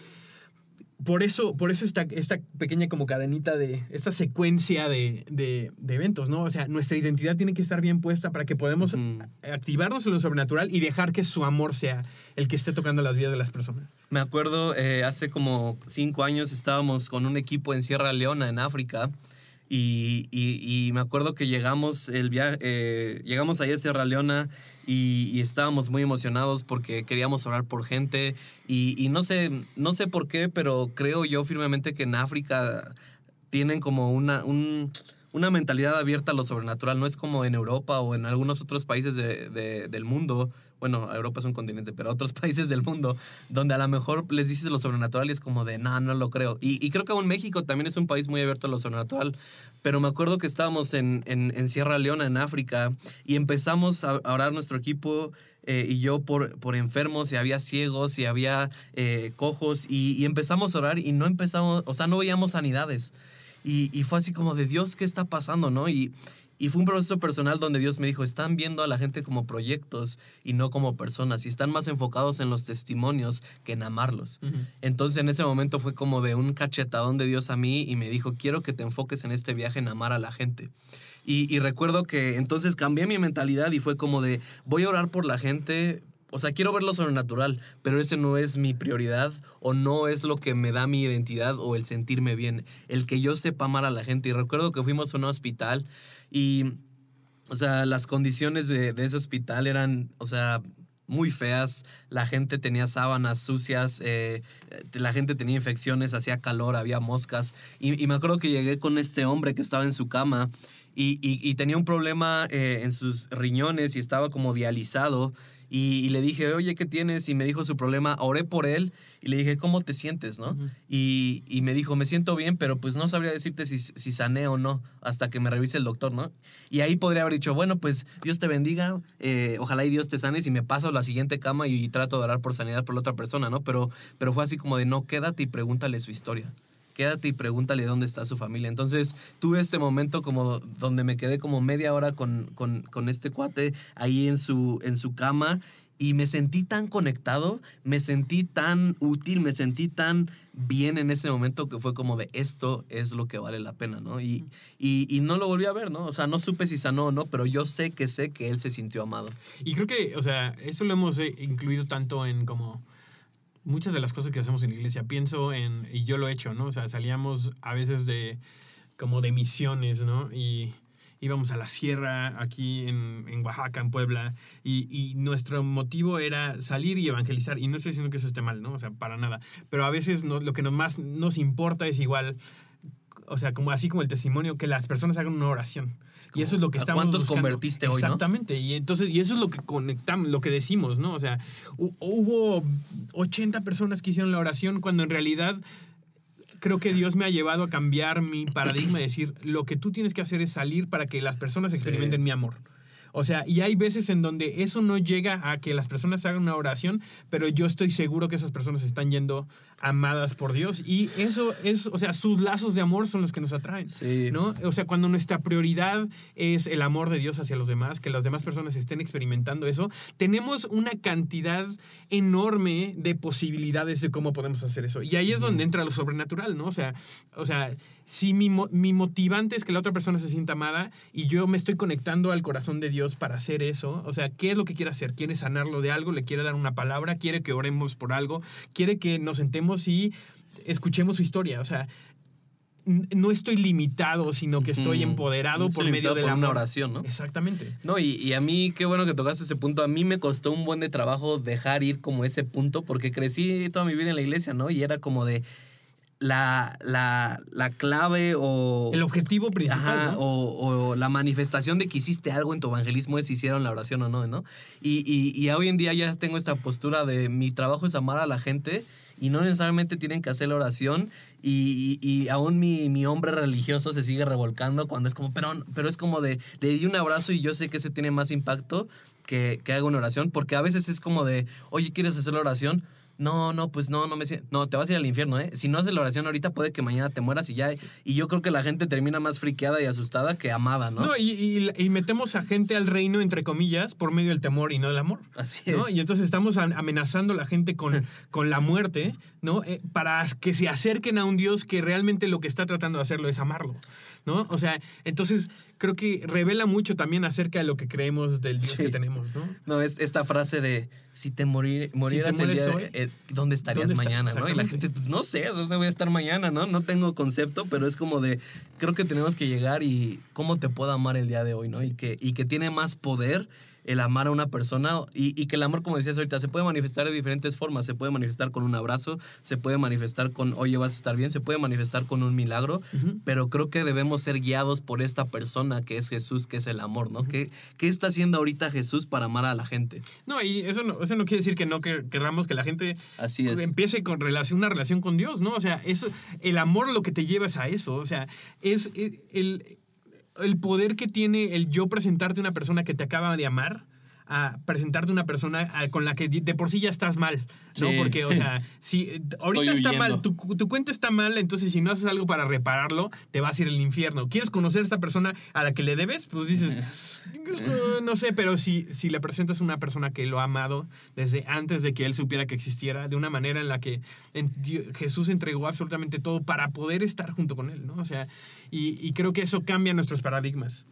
por eso, por eso esta, esta pequeña como cadenita de, esta secuencia de, de- de eventos, ¿no? O sea, nuestra identidad tiene que estar bien puesta para que podamos activarnos en lo sobrenatural y dejar que su amor sea el que esté tocando las vidas de las personas. Me acuerdo, eh, hace como cinco años estábamos con un equipo en Sierra Leona, en África, y, y- me acuerdo que llegamos, el via- eh, llegamos allá a Sierra Leona y, estábamos muy emocionados porque queríamos orar por gente y, no, sé, no sé por qué, pero creo yo firmemente que en África tienen como una, un- una mentalidad abierta a lo sobrenatural. No es como en Europa o en algunos otros países de- del mundo. Bueno, Europa es un continente, pero otros países del mundo, donde a lo mejor les dices lo sobrenatural y es como de, no, no lo creo. Y, y creo que aún México también es un país muy abierto a lo sobrenatural. Pero me acuerdo que estábamos en, en, Sierra Leona, en África, y empezamos a orar nuestro equipo eh, y yo por, por enfermos y había ciegos y había eh, cojos y, y empezamos a orar y no empezamos, o sea, no veíamos sanidades. Y, y fue así como de Dios, ¿qué está pasando? ¿no? Y, y fue un proceso personal donde Dios me dijo, están viendo a la gente como proyectos y no como personas y están más enfocados en los testimonios que en amarlos. Entonces en ese momento fue como de un cachetadón de Dios a mí y me dijo, quiero que te enfoques en este viaje en amar a la gente. Y, y recuerdo que entonces cambié mi mentalidad y fue como de, voy a orar por la gente. O sea, quiero ver lo sobrenatural, pero ese no es mi prioridad o no es lo que me da mi identidad o el sentirme bien. El que yo sepa amar a la gente. Y recuerdo que fuimos a un hospital y, o sea, las condiciones de, ese hospital eran, o sea, muy feas. La gente tenía sábanas sucias, eh, la gente tenía infecciones, hacía calor, había moscas. Y, me acuerdo que llegué con este hombre que estaba en su cama y, y- y tenía un problema eh, en sus riñones y estaba como dializado. Y, y le dije, oye, ¿qué tienes? Y me dijo su problema. Oré por él y le dije, ¿cómo te sientes? ¿no? y, y me dijo, me siento bien, pero pues no sabría decirte si, si sané o no hasta que me revise el doctor, ¿no? Y ahí podría haber dicho, bueno, pues Dios te bendiga, eh, ojalá y Dios te sane y me paso a la siguiente cama y, trato de orar por sanidad por la otra persona, ¿no? Pero, pero fue así como de, no, quédate y pregúntale su historia quédate y pregúntale dónde está su familia. Entonces tuve este momento como donde me quedé como media hora con, con, con este cuate ahí en su, en su cama y me sentí tan conectado, me sentí tan útil, me sentí tan bien en ese momento que fue como de esto es lo que vale la pena, ¿no? Y, y, y no lo volví a ver, ¿no? O sea, no supe si sanó o no, pero yo sé que sé que él se sintió amado. Y creo que, o sea, eso lo hemos eh, incluido tanto en como muchas de las cosas que hacemos en la iglesia. Pienso en, y yo lo he hecho, ¿no? O sea, salíamos a veces de como de misiones, ¿no? Y íbamos a la sierra aquí en, en Oaxaca, en Puebla, y, y nuestro motivo era salir y evangelizar. Y no estoy diciendo que eso esté mal, ¿no? O sea, para nada. Pero a veces no- lo que más nos importa es igual, o sea, como así como el testimonio, que las personas hagan una oración. Y eso es lo que ¿A estamos cuántos buscando. convertiste hoy, no? Exactamente. Y entonces, y eso es lo que conectamos, lo que decimos, ¿no? O sea, hu- hubo 80 personas que hicieron la oración cuando en realidad creo que Dios me ha llevado a cambiar mi paradigma y decir, lo que tú tienes que hacer es salir para que las personas Sí. experimenten mi amor. O sea, y hay veces en donde eso no llega a que las personas hagan una oración, pero yo estoy seguro que esas personas están yendo amadas por Dios. Y eso es, o sea, sus lazos de amor son los que nos atraen. Sí. ¿no? O sea, cuando nuestra prioridad es el amor de Dios hacia los demás, que las demás personas estén experimentando eso, tenemos una cantidad enorme de posibilidades de cómo podemos hacer eso. Y ahí es donde entra lo sobrenatural, ¿no? O sea, o sea si mi, mi motivante es que la otra persona se sienta amada y yo me estoy conectando al corazón de Dios para hacer eso, o sea, ¿qué es lo que quiere hacer? ¿Quiere sanarlo de algo? ¿Le quiere dar una palabra? ¿Quiere que oremos por algo? ¿Quiere que nos sentemos y escuchemos su historia? O sea, no estoy limitado, sino que estoy empoderado No estoy por medio de la una oración, ¿no? Exactamente. No, y, y a mí, qué bueno que tocaste ese punto. A mí me costó un buen de trabajo dejar ir como ese punto, porque crecí toda mi vida en la iglesia, ¿no? Y era como de la, la, la clave o... El objetivo principal. Ajá, ¿no? o, o la manifestación de que hiciste algo en tu evangelismo es si hicieron la oración o no, ¿no? Y, y, y hoy en día ya tengo esta postura de mi trabajo es amar a la gente y no necesariamente tienen que hacer la oración y, y- y aún mi, mi hombre religioso se sigue revolcando cuando es como, pero, pero es como de, le di un abrazo y yo sé que ese tiene más impacto que, que haga una oración, porque a veces es como de, oye, ¿quieres hacer la oración? No, no, pues no, no me siento. No, te vas a ir al infierno, ¿eh? Si no haces la oración ahorita, puede que mañana te mueras y ya. Y yo creo que la gente termina más friqueada y asustada que amada, ¿no? No, y, y- y metemos a gente al reino, entre comillas, por medio del temor y no del amor. Así ¿no? es. Y entonces estamos amenazando a la gente con, con la muerte, ¿no? Eh, para que se acerquen a un Dios que realmente lo que está tratando de hacerlo es amarlo, ¿no? O sea, entonces creo que revela mucho también acerca de lo que creemos del Dios Sí. que tenemos, ¿no? No, es esta frase de si te morir, morieras el mueres día hoy, de- eh, ¿dónde estarías ¿dónde está- mañana? ¿no? Y la gente, no sé, ¿dónde voy a estar mañana? ¿no? No tengo concepto, pero es como de, creo que tenemos que llegar y cómo te puedo amar el día de hoy, ¿no? Y, que, y que tiene más poder el amar a una persona y, y, que el amor, como decías ahorita, se puede manifestar de diferentes formas. Se puede manifestar con un abrazo, se puede manifestar con, oye, vas a estar bien, se puede manifestar con un milagro, pero creo que debemos ser guiados por esta persona que es Jesús, que es el amor, ¿no? ¿Qué, ¿Qué, está haciendo ahorita Jesús para amar a la gente? No, y eso no, eso no quiere decir que no querramos que la gente Así es. empiece con relación, una relación con Dios, ¿no? O sea, eso, el amor lo que te lleva es a eso, o sea, es eh, el, el poder que tiene el yo presentarte a una persona que te acaba de amar a presentarte una persona con la que de por sí ya estás mal, ¿no? Porque, o sea, si ahorita está mal, tu, tu, cuenta está mal, entonces si no haces algo para repararlo, te vas a ir al infierno. ¿Quieres conocer a esta persona a la que le debes? Pues dices, no sé, pero si, si le presentas a una persona que lo ha amado desde antes de que él supiera que existiera, de una manera en la que Jesús entregó absolutamente todo para poder estar junto con él, ¿no? O sea, y, y creo que eso cambia nuestros paradigmas.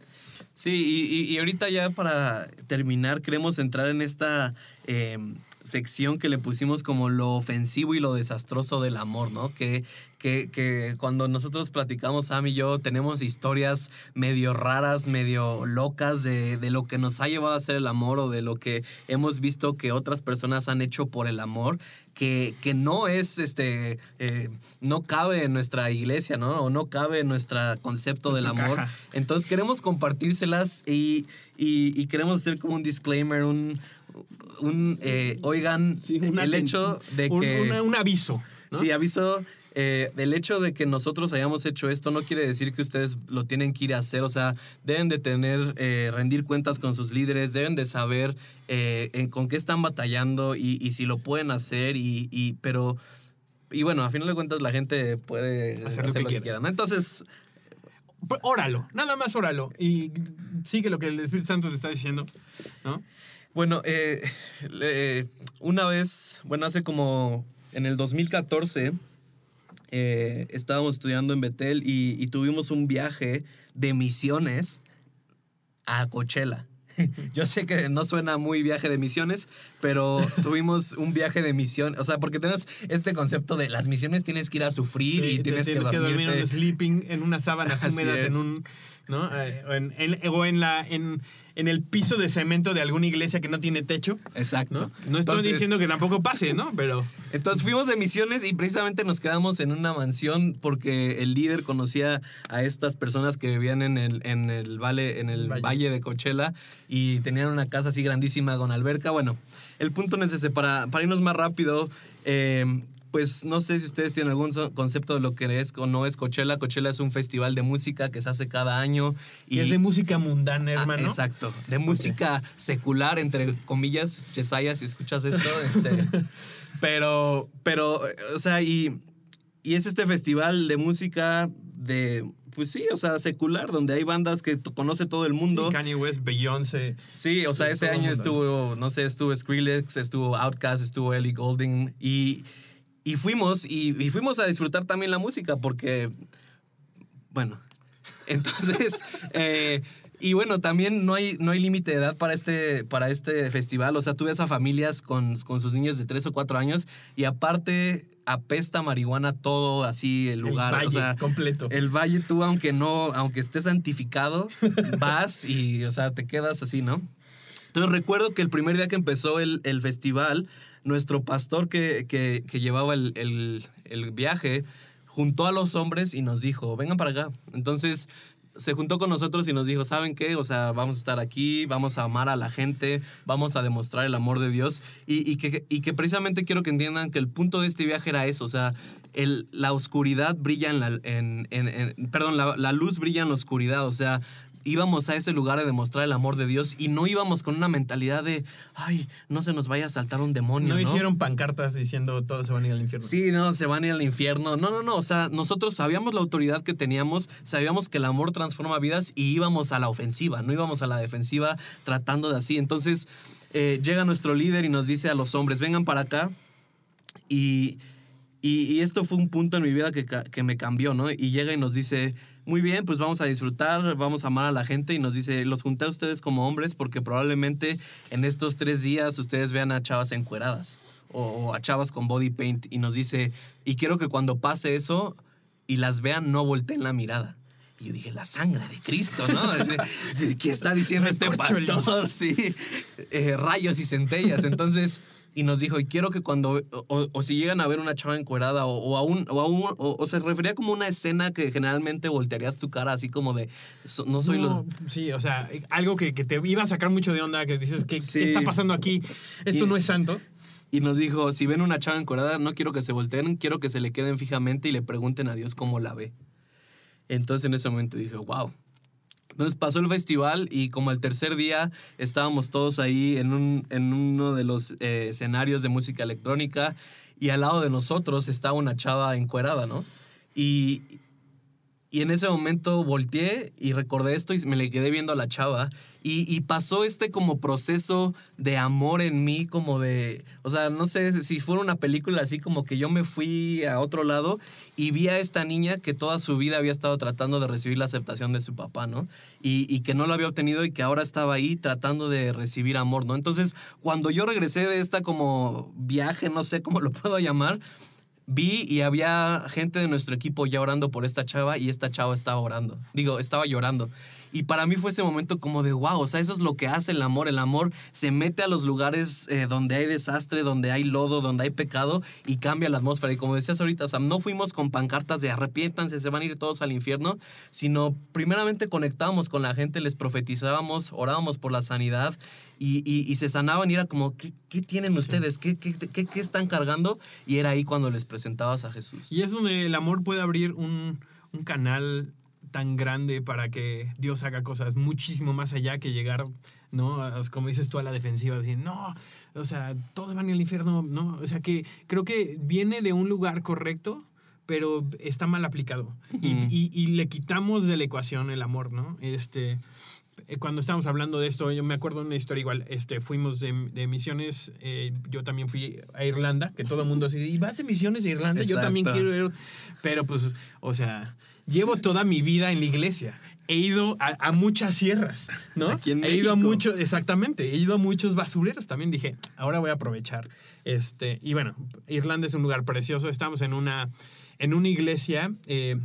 Sí, y, y, ahorita ya para terminar, queremos entrar en esta em, sección que le pusimos como lo ofensivo y lo desastroso del amor, ¿no? Que, que, que, cuando nosotros platicamos, Sam y yo, tenemos historias medio raras, medio locas de, de, lo que nos ha llevado a hacer el amor o de lo que hemos visto que otras personas han hecho por el amor, que, que no es, este, eh, no cabe en nuestra iglesia, ¿no? O no cabe en nuestro concepto del amor. Caja. Entonces queremos compartírselas y, y, y queremos hacer como un disclaimer, un un, eh, oigan, sí, el hecho de que... Un, un, un aviso. ¿no? Sí, aviso. Eh, el hecho de que nosotros hayamos hecho esto no quiere decir que ustedes lo tienen que ir a hacer. O sea, deben de tener, eh, rendir cuentas con sus líderes, deben de saber eh, en, con qué están batallando y, y, si lo pueden hacer. Y, y, pero, y bueno, a final de cuentas la gente puede hacer, hacer lo, que, que quiera. ¿no? Entonces, óralo, nada más óralo. Y sigue lo que el Espíritu Santo te está diciendo, ¿no? Bueno, eh, eh, una vez, bueno, hace como en el 2014, eh, estábamos estudiando en Betel y, y, tuvimos un viaje de misiones a Coachella. Yo sé que no suena muy viaje de misiones, pero tuvimos un viaje de misión. O sea, porque tenemos este concepto de las misiones tienes que ir a sufrir sí, y tienes, tienes que, que dormir en sleeping en unas sábanas húmedas en un. ¿No? O en, en, o en la. En, en el piso de cemento de alguna iglesia que no tiene techo. Exacto. No, no estoy entonces, diciendo que tampoco pase, ¿no? Pero. Entonces fuimos de misiones y precisamente nos quedamos en una mansión porque el líder conocía a estas personas que vivían en el, en el, vale, en el valle. valle de Coachella y tenían una casa así grandísima con alberca. Bueno, el punto es ese. Para, para irnos más rápido, eh, pues no sé si ustedes tienen algún concepto de lo que es o no es Coachella. Coachella es un festival de música que se hace cada año. Y es de música mundana, hermano. Ah, exacto. De música okay. secular, entre comillas, Yesaya, si escuchas esto. Este, pero, pero, o sea, y, y es este festival de música de pues sí, o sea, secular, donde hay bandas que conoce todo el mundo. Sí, Kanye West, Beyoncé. Sí, o sea, ese año estuvo, no sé, estuvo Skrillex, estuvo Outkast, estuvo Ellie Golding y, y fuimos y, y, fuimos a disfrutar también la música porque, bueno, entonces, eh, y bueno, también no hay, no hay límite de edad para este, para este festival. O sea, tú ves a familias con, con sus niños de 3 o 4 años y aparte apesta marihuana todo así el lugar. El valle o sea, completo. El valle tú, aunque no, aunque estés santificado, vas y, o sea, te quedas así, ¿no? Entonces recuerdo que el primer día que empezó el, el festival, nuestro pastor que, que, llevaba el, el, viaje juntó a los hombres y nos dijo, vengan para acá. Entonces se juntó con nosotros y nos dijo, ¿saben qué? O sea, vamos a estar aquí, vamos a amar a la gente, vamos a demostrar el amor de Dios y, y, que, y que, precisamente quiero que entiendan que el punto de este viaje era eso, o sea, el, la oscuridad brilla en la, en, en perdón, la, la luz brilla en la oscuridad, o sea, íbamos a ese lugar a demostrar el amor de Dios y no íbamos con una mentalidad de, ay, no se nos vaya a saltar un demonio. No, ¿no? hicieron pancartas diciendo todos se van a ir al infierno. Sí, no, se van a ir al infierno. No, no, no. O sea, nosotros sabíamos la autoridad que teníamos, sabíamos que el amor transforma vidas y íbamos a la ofensiva, no íbamos a la defensiva tratando de así. Entonces eh, llega nuestro líder y nos dice a los hombres, vengan para acá y... Y, y, esto fue un punto en mi vida que, que, me cambió, ¿no? Y llega y nos dice, muy bien, pues vamos a disfrutar, vamos a amar a la gente y nos dice, los junté a ustedes como hombres porque probablemente en estos tres días ustedes vean a chavas encueradas o, o a chavas con body paint y nos dice, y quiero que cuando pase eso y las vean no volteen la mirada. Y yo dije, la sangre de Cristo, ¿no? ¿Qué está diciendo este pastor? Sí, eh, rayos y centellas. Entonces, y nos dijo, y quiero que cuando, o, si llegan a ver una chava encuerada, o, o a un, o, a un o, se refería como una escena que generalmente voltearías tu cara así como de, no soy lo... Sí, o sea, algo que, que, te iba a sacar mucho de onda, que dices, ¿qué, ¿qué está pasando aquí? Esto no es santo. Y nos dijo, si ven una chava encuerada, no quiero que se volteen, quiero que se le queden fijamente y le pregunten a Dios cómo la ve. Entonces en ese momento dije, wow, entonces pasó el festival y como el tercer día estábamos todos ahí en, un, en uno de los eh, escenarios de música electrónica y al lado de nosotros estaba una chava encuerada, ¿no? Y, y en ese momento volteé y recordé esto y me le quedé viendo a la chava. Y, pasó este como proceso de amor en mí, como de, o sea, no sé si fuera una película así como que yo me fui a otro lado y vi a esta niña que toda su vida había estado tratando de recibir la aceptación de su papá, ¿no? Y, que no lo había obtenido y que ahora estaba ahí tratando de recibir amor, ¿no? Entonces, cuando yo regresé de esta como viaje, no sé cómo lo puedo llamar, vi y había gente de nuestro equipo ya orando por esta chava y esta chava estaba orando. Digo, estaba llorando. Y para mí fue ese momento como de wow, o sea, eso es lo que hace el amor. El amor se mete a los lugares eh, donde hay desastre, donde hay lodo, donde hay pecado y cambia la atmósfera. Y como decías ahorita, Sam, no fuimos con pancartas de arrepiéntanse, se van a ir todos al infierno, sino primeramente conectábamos con la gente, les profetizábamos, orábamos por la sanidad y, y, se sanaban y era como, ¿qué, qué tienen ustedes? ¿Qué, qué, ¿Qué, qué, están cargando? Y era ahí cuando les presentabas a Jesús. Y es donde el amor puede abrir un, un canal tan grande para que Dios haga cosas muchísimo más allá que llegar, ¿no? Como dices tú a la defensiva, decir, no, o sea, todos van al infierno, ¿no? O sea, que creo que viene de un lugar correcto, pero está mal aplicado. y, y, le quitamos de la ecuación el amor, ¿no? Este, eh, cuando estábamos hablando de esto, yo me acuerdo una historia igual, este, fuimos de, de misiones, eh, yo también fui a Irlanda, que todo el mundo así, ¿y vas de misiones a Irlanda? Yo también quiero ir, pero pues, o sea, llevo toda mi vida en la iglesia. He ido a, muchas sierras, ¿no? Aquí en he ido a muchos, exactamente, he ido a muchos basureros. También dije, ahora voy a aprovechar. Este, y bueno, Irlanda es un lugar precioso. Estamos en una, en una iglesia eh,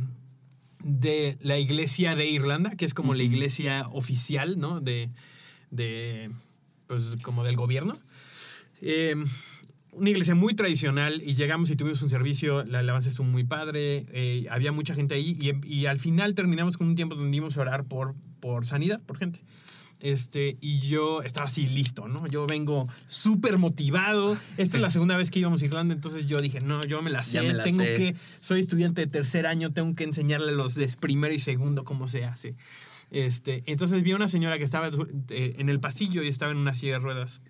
de la iglesia de Irlanda, que es como la iglesia oficial, ¿no? De, de pues como del gobierno. Eh, una iglesia muy tradicional y llegamos y tuvimos un servicio, la alabanza estuvo muy padre, eh, había mucha gente ahí y, y, al final terminamos con un tiempo donde íbamos a orar por, por sanidad, por gente. Este, y yo estaba así listo, ¿no? Yo vengo súper motivado. Esta es la segunda vez que íbamos a Irlanda, entonces yo dije, no, yo me la sé, tengo que, soy estudiante de tercer año, tengo que enseñarle los de primero y segundo cómo se hace. Este, entonces vi a una señora que estaba eh, en el pasillo y estaba en una silla de ruedas.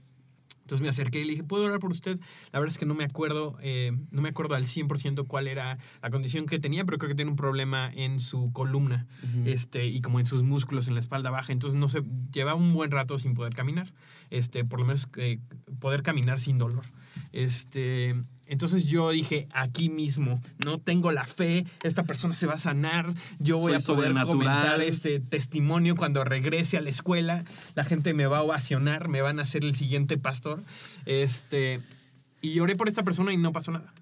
Entonces me acerqué y le dije, ¿puedo orar por usted? La verdad es que no me acuerdo, eh, no me acuerdo al 100% cuál era la condición que tenía, pero creo que tiene un problema en su columna este, y como en sus músculos en la espalda baja. Entonces no sé, llevaba un buen rato sin poder caminar, este, por lo menos eh, poder caminar sin dolor. Este, entonces yo dije, aquí mismo, no tengo la fe, esta persona se va a sanar, yo voy a poder comentar este testimonio cuando regrese a la escuela, la gente me va a ovacionar, me van a hacer el siguiente pastor. Este, y oré por esta persona y no pasó nada.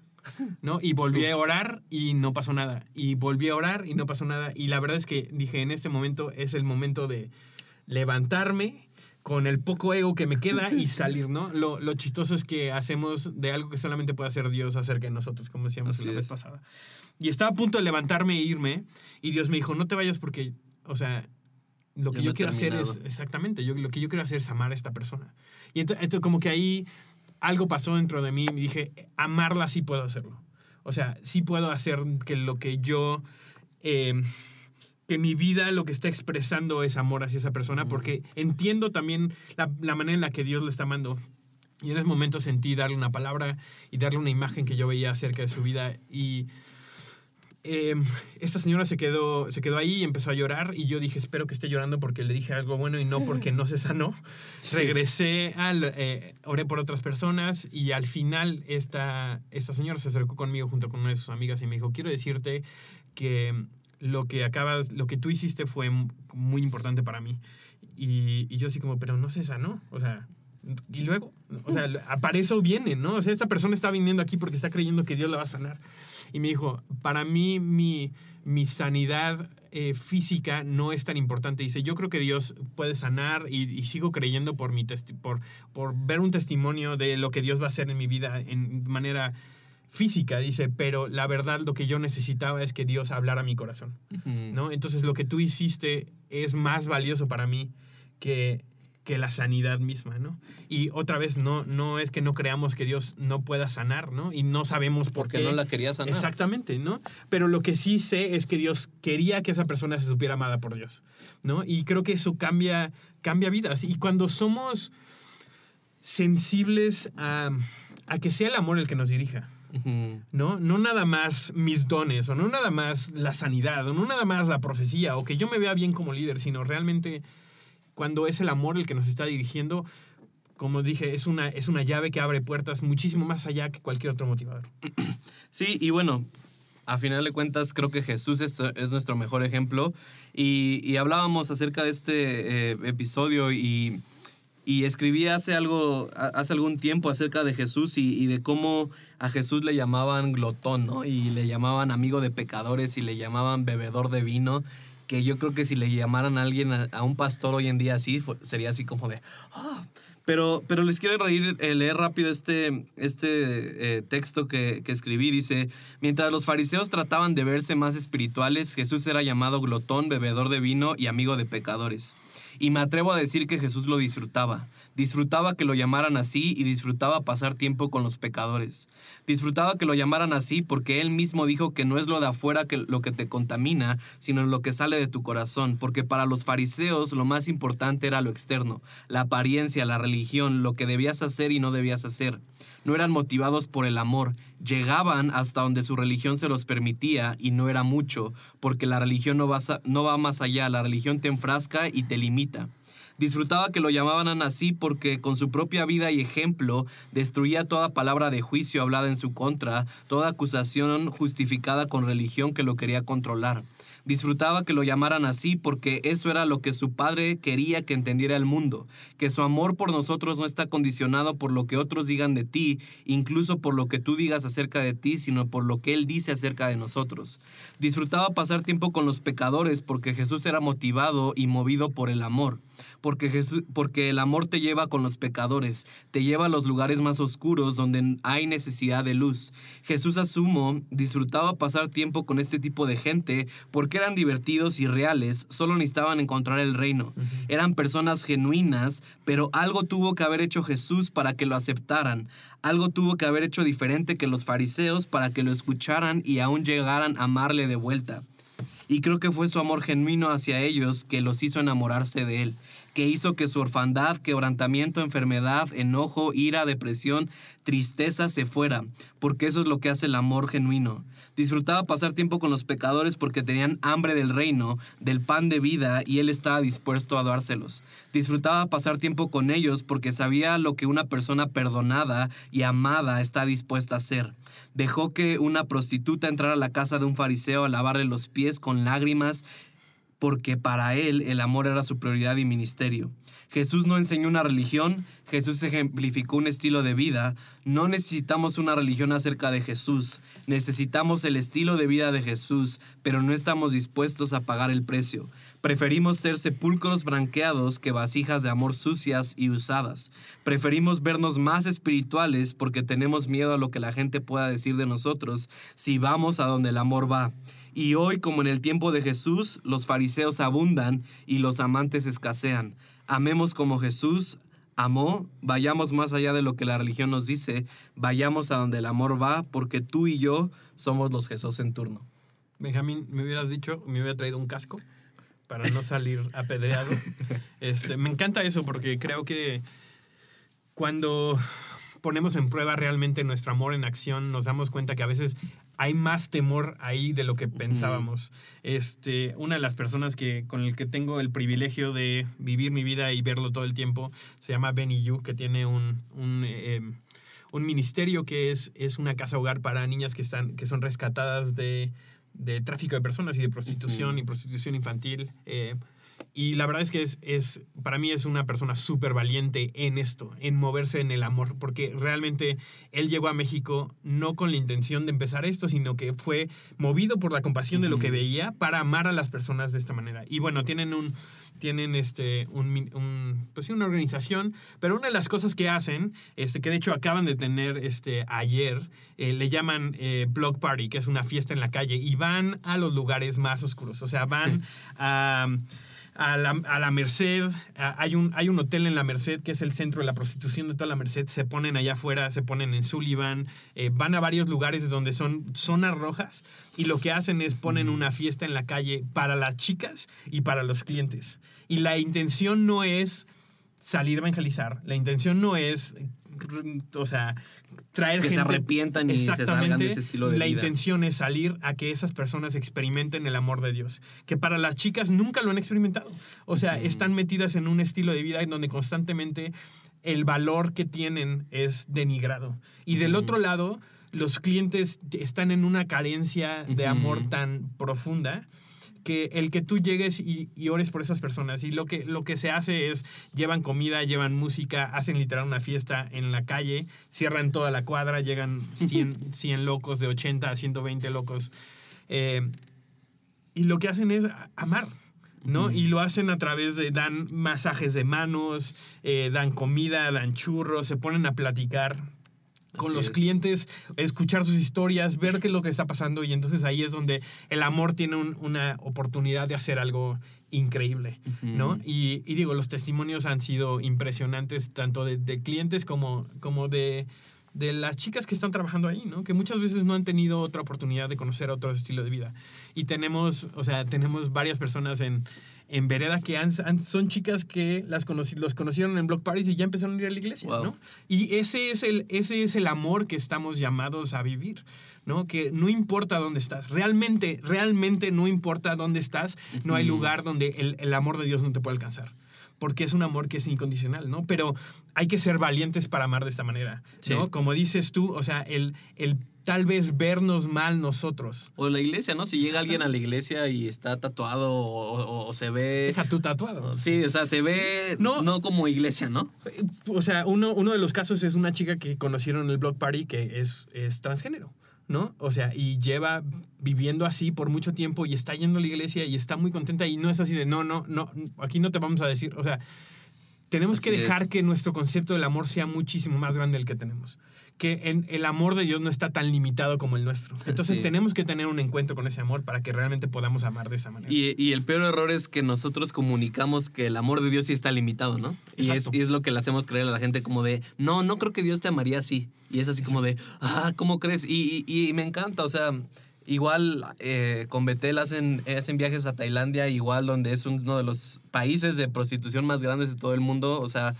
¿no? Y volví a orar y no pasó nada. Y volví a orar y no pasó nada. Y la verdad es que dije, en este momento es el momento de levantarme con el poco ego que me queda y salir, ¿no? Lo, lo, chistoso es que hacemos de algo que solamente puede hacer Dios acerca de nosotros, como decíamos la vez pasada. Y estaba a punto de levantarme e irme y Dios me dijo, no te vayas porque, o sea, lo que yo, quiero hacer es, exactamente, yo, lo que yo quiero hacer es amar a esta persona. Y entonces, como que ahí algo pasó dentro de mí y dije, amarla sí puedo hacerlo. O sea, sí puedo hacer que lo que yo... Eh, que mi vida lo que está expresando es amor hacia esa persona, porque entiendo también la, manera en la que Dios le está amando. Y en ese momento sentí darle una palabra y darle una imagen que yo veía acerca de su vida. Y em, esta señora se quedó, se quedó ahí y empezó a llorar. Y yo dije, espero que esté llorando porque le dije algo bueno y no porque no se sanó. Regresé, al, eh, oré por otras personas y al final esta, esta señora se acercó conmigo junto con una de sus amigas y me dijo, quiero decirte que lo que acabas, lo que tú hiciste fue muy importante para mí. Y, y yo así como, pero no se sanó. O sea, Y luego, o sea, para eso viene, ¿no? O sea, esta persona está viniendo aquí porque está creyendo que Dios la va a sanar. Y me dijo, para mí mi, mi sanidad eh, física no es tan importante. Dice, yo creo que Dios puede sanar y, sigo creyendo por, mi por, por ver un testimonio de lo que Dios va a hacer en mi vida en manera física, dice, pero la verdad lo que yo necesitaba es que Dios hablara a mi corazón, ¿no? Entonces lo que tú hiciste es más valioso para mí que, que la sanidad misma, ¿no? Y otra vez, no, no es que no creamos que Dios no pueda sanar, ¿no? Y no sabemos por Porque qué. no la quería sanar. Exactamente, ¿no? Pero lo que sí sé es que Dios quería que esa persona se supiera amada por Dios, ¿no? Y creo que eso cambia, cambia vidas. Y cuando somos sensibles a, a que sea el amor el que nos dirija, ¿no? No nada más mis dones, o no nada más la sanidad, o no nada más la profecía, o que yo me vea bien como líder, sino realmente cuando es el amor el que nos está dirigiendo, como dije, es una, es una llave que abre puertas muchísimo más allá que cualquier otro motivador. Sí, y bueno, a final de cuentas creo que Jesús es, nuestro mejor ejemplo y, hablábamos acerca de este eh, episodio y y escribí hace, algo, hace algún tiempo acerca de Jesús y, de cómo a Jesús le llamaban glotón, ¿no? Y le llamaban amigo de pecadores y le llamaban bebedor de vino, que yo creo que si le llamaran a alguien, a, un pastor hoy en día así, sería así como de... Ah". Pero, pero les quiero reír, eh, leer rápido este, este eh, texto que, que escribí. Dice, mientras los fariseos trataban de verse más espirituales, Jesús era llamado glotón, bebedor de vino y amigo de pecadores. Y me atrevo a decir que Jesús lo disfrutaba. Disfrutaba que lo llamaran así y disfrutaba pasar tiempo con los pecadores. Disfrutaba que lo llamaran así porque él mismo dijo que no es lo de afuera lo que te contamina, sino lo que sale de tu corazón, porque para los fariseos lo más importante era lo externo, la apariencia, la religión, lo que debías hacer y no debías hacer no eran motivados por el amor, llegaban hasta donde su religión se los permitía y no era mucho, porque la religión no va, no va más allá, la religión te enfrasca y te limita. Disfrutaba que lo llamaban así porque con su propia vida y ejemplo destruía toda palabra de juicio hablada en su contra, toda acusación justificada con religión que lo quería controlar. Disfrutaba que lo llamaran así porque eso era lo que su padre quería que entendiera el mundo, que su amor por nosotros no está condicionado por lo que otros digan de ti, incluso por lo que tú digas acerca de ti, sino por lo que él dice acerca de nosotros. Disfrutaba pasar tiempo con los pecadores porque Jesús era motivado y movido por el amor porque, Jesús, porque el amor te lleva con los pecadores, te lleva a los lugares más oscuros donde hay necesidad de luz. Jesús asumo disfrutaba pasar tiempo con este tipo de gente porque eran divertidos y reales, solo necesitaban encontrar el reino. Eran personas genuinas, pero algo tuvo que haber hecho Jesús para que lo aceptaran. Algo tuvo que haber hecho diferente que los fariseos para que lo escucharan y aún llegaran a amarle de vuelta. Y creo que fue su amor genuino hacia ellos que los hizo enamorarse de él que hizo que su orfandad, quebrantamiento, enfermedad, enojo, ira, depresión, tristeza se fuera, porque eso es lo que hace el amor genuino. Disfrutaba pasar tiempo con los pecadores porque tenían hambre del reino, del pan de vida, y él estaba dispuesto a dárselos. Disfrutaba pasar tiempo con ellos porque sabía lo que una persona perdonada y amada está dispuesta a hacer. Dejó que una prostituta entrara a la casa de un fariseo a lavarle los pies con lágrimas porque para él el amor era su prioridad y ministerio. Jesús no enseñó una religión, Jesús ejemplificó un estilo de vida. No necesitamos una religión acerca de Jesús, necesitamos el estilo de vida de Jesús, pero no estamos dispuestos a pagar el precio. Preferimos ser sepulcros branqueados que vasijas de amor sucias y usadas. Preferimos vernos más espirituales porque tenemos miedo a lo que la gente pueda decir de nosotros si vamos a donde el amor va. Y hoy, como en el tiempo de Jesús, los fariseos abundan y los amantes escasean. Amemos como Jesús amó, vayamos más allá de lo que la religión nos dice, vayamos a donde el amor va, porque tú y yo somos los Jesús en turno. Benjamín, me hubieras dicho, me hubiera traído un casco para no salir apedreado. Este, me encanta eso porque creo que cuando ponemos en prueba realmente nuestro amor en acción, nos damos cuenta que a veces hay más temor ahí de lo que pensábamos. Este, una de las personas que, con el que tengo el privilegio de vivir mi vida y verlo todo el tiempo se llama Benny Yu, que tiene un, un, em, un, ministerio que es, es una casa hogar para niñas que, están, que son rescatadas de, de tráfico de personas y de prostitución y prostitución infantil. Eh, y la verdad es que es, es para mí es una persona súper valiente en esto, en moverse en el amor, porque realmente él llegó a México no con la intención de empezar esto, sino que fue movido por la compasión de lo que veía para amar a las personas de esta manera. Y bueno, tienen un, tienen este, un, un, pues sí, una organización, pero una de las cosas que hacen, este, que de hecho acaban de tener este, ayer, eh, le llaman eh, Block Party, que es una fiesta en la calle, y van a los lugares más oscuros, o sea, van a a la, a la Merced. hay, un, hay un hotel en la Merced que es el centro de la prostitución de toda la Merced. Se ponen allá afuera, se ponen en Sullivan, eh, van a varios lugares donde son zonas rojas y lo que hacen es ponen una fiesta en la calle para las chicas y para los clientes. Y la intención no es salir a evangelizar, la intención no es o sea, traer que gente. se arrepientan y se salgan de ese estilo de la vida. intención es salir a que esas personas experimenten el amor de Dios, que para las chicas nunca lo han experimentado. O sea, están metidas en un estilo de vida en donde constantemente el valor que tienen es denigrado. Y del otro lado, los clientes están en una carencia de amor tan profunda que el que tú llegues y, y ores por esas personas. Y lo que, lo que se hace es, llevan comida, llevan música, hacen literal una fiesta en la calle, cierran toda la cuadra, llegan 100, 100 locos, de 80 a 120 locos. Eh, y lo que hacen es amar. ¿no? Y lo hacen a través de, dan masajes de manos, eh, dan comida, dan churros, se ponen a platicar con Así los es. clientes, escuchar sus historias, ver qué es lo que está pasando y entonces ahí es donde el amor tiene un- una oportunidad de hacer algo increíble, ¿no? Y, y digo, los testimonios han sido impresionantes tanto de, de clientes como, como de, de las chicas que están trabajando ahí, ¿no? Que muchas veces no han tenido otra oportunidad de conocer otro estilo de vida. Y tenemos, o sea, tenemos varias personas en, en Vereda que han, han- son chicas que las conoci- los conocieron en Block Parties y ya empezaron a ir a la iglesia, Wow. ¿no? Y ese es, el, ese es el amor que estamos llamados a vivir, ¿no? Que no importa dónde estás, realmente, realmente no importa dónde estás, no hay lugar donde el, el amor de Dios no te puede alcanzar. Porque es un amor que es incondicional, ¿no? Pero hay que ser valientes para amar de esta manera, ¿no? Sí. Como dices tú, o sea, el, el tal vez vernos mal nosotros. O la iglesia, ¿no? Si llega alguien a la iglesia y está tatuado o, o- o se ve... Deja tu tatuado. Sí, o sea, se ve No. no, como iglesia, ¿no? O sea, uno, uno de los casos es una chica que conocieron en el Block Party que es, es transgénero, ¿no? O sea, y lleva viviendo así por mucho tiempo y está yendo a la iglesia y está muy contenta y no es así de, no, no, no, aquí no te vamos a decir, o sea, tenemos que dejar es. que nuestro concepto del amor sea muchísimo más grande del que tenemos. Que en, el amor de Dios no está tan limitado como el nuestro. Entonces Sí. tenemos que tener un encuentro con ese amor para que realmente podamos amar de esa manera. Y, y el peor error es que nosotros comunicamos que el amor de Dios sí está limitado, ¿no? Y es, Exacto. y es lo que le hacemos creer a la gente como de, no, no creo que Dios te amaría así. Y es así como de, ah, ¿cómo crees? Y me encanta, o sea, igual eh, con Betel hacen, hacen viajes a Tailandia, igual donde es uno de los países de prostitución más grandes de todo el mundo, o sea...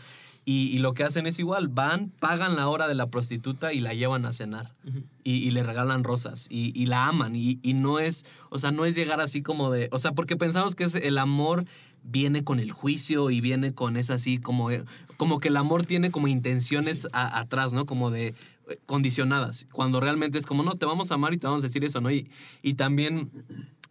Y, y lo que hacen es igual, van, pagan la hora de la prostituta y la llevan a cenar. y, y le regalan rosas y, y la aman. Y, no es, o sea, no es llegar así como de, o sea, porque pensamos que es el amor viene con el juicio y viene con esa así como, como que el amor tiene como intenciones a- atrás, ¿no? Como de eh, condicionadas, cuando realmente es como, no, te vamos a amar y te vamos a decir eso, ¿no? Y, y también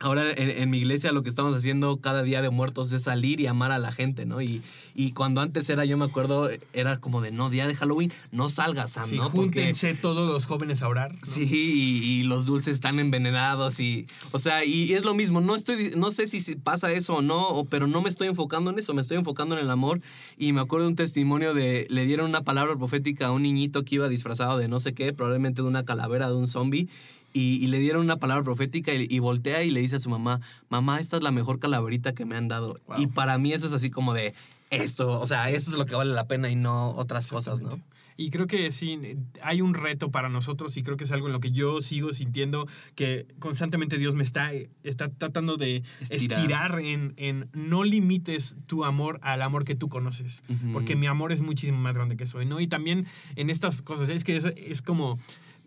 ahora en, en mi iglesia lo que estamos haciendo cada día de muertos es salir y amar a la gente, ¿no? Y, y cuando antes era, yo me acuerdo, era como de, no, día de Halloween, no salgas, Sam, Sí, ¿no? Porque- júntense todos los jóvenes a orar. ¿no? Sí, y, y los dulces están envenenados y, o sea, y es lo mismo. No estoy, no sé si si pasa eso o no, o- pero no me estoy enfocando en eso. Me estoy enfocando en el amor. Y me acuerdo de un testimonio de, le dieron una palabra profética a un niñito que iba disfrazado de no sé qué, probablemente de una calavera, de un zombie. Y, y le dieron una palabra profética y, y voltea y le dice a su mamá, mamá, esta es la mejor calaverita que me han dado. Wow. Y para mí eso es así como de esto, o sea, esto es lo que vale la pena y no otras cosas, ¿no? Y creo que sí, hay un reto para nosotros y creo que es algo en lo que yo sigo sintiendo que constantemente Dios me está, está tratando de Estirar. estirar, en, en no limites tu amor al amor que tú conoces, porque mi amor es muchísimo más grande que eso, ¿no? Y también en estas cosas, es que es, es como...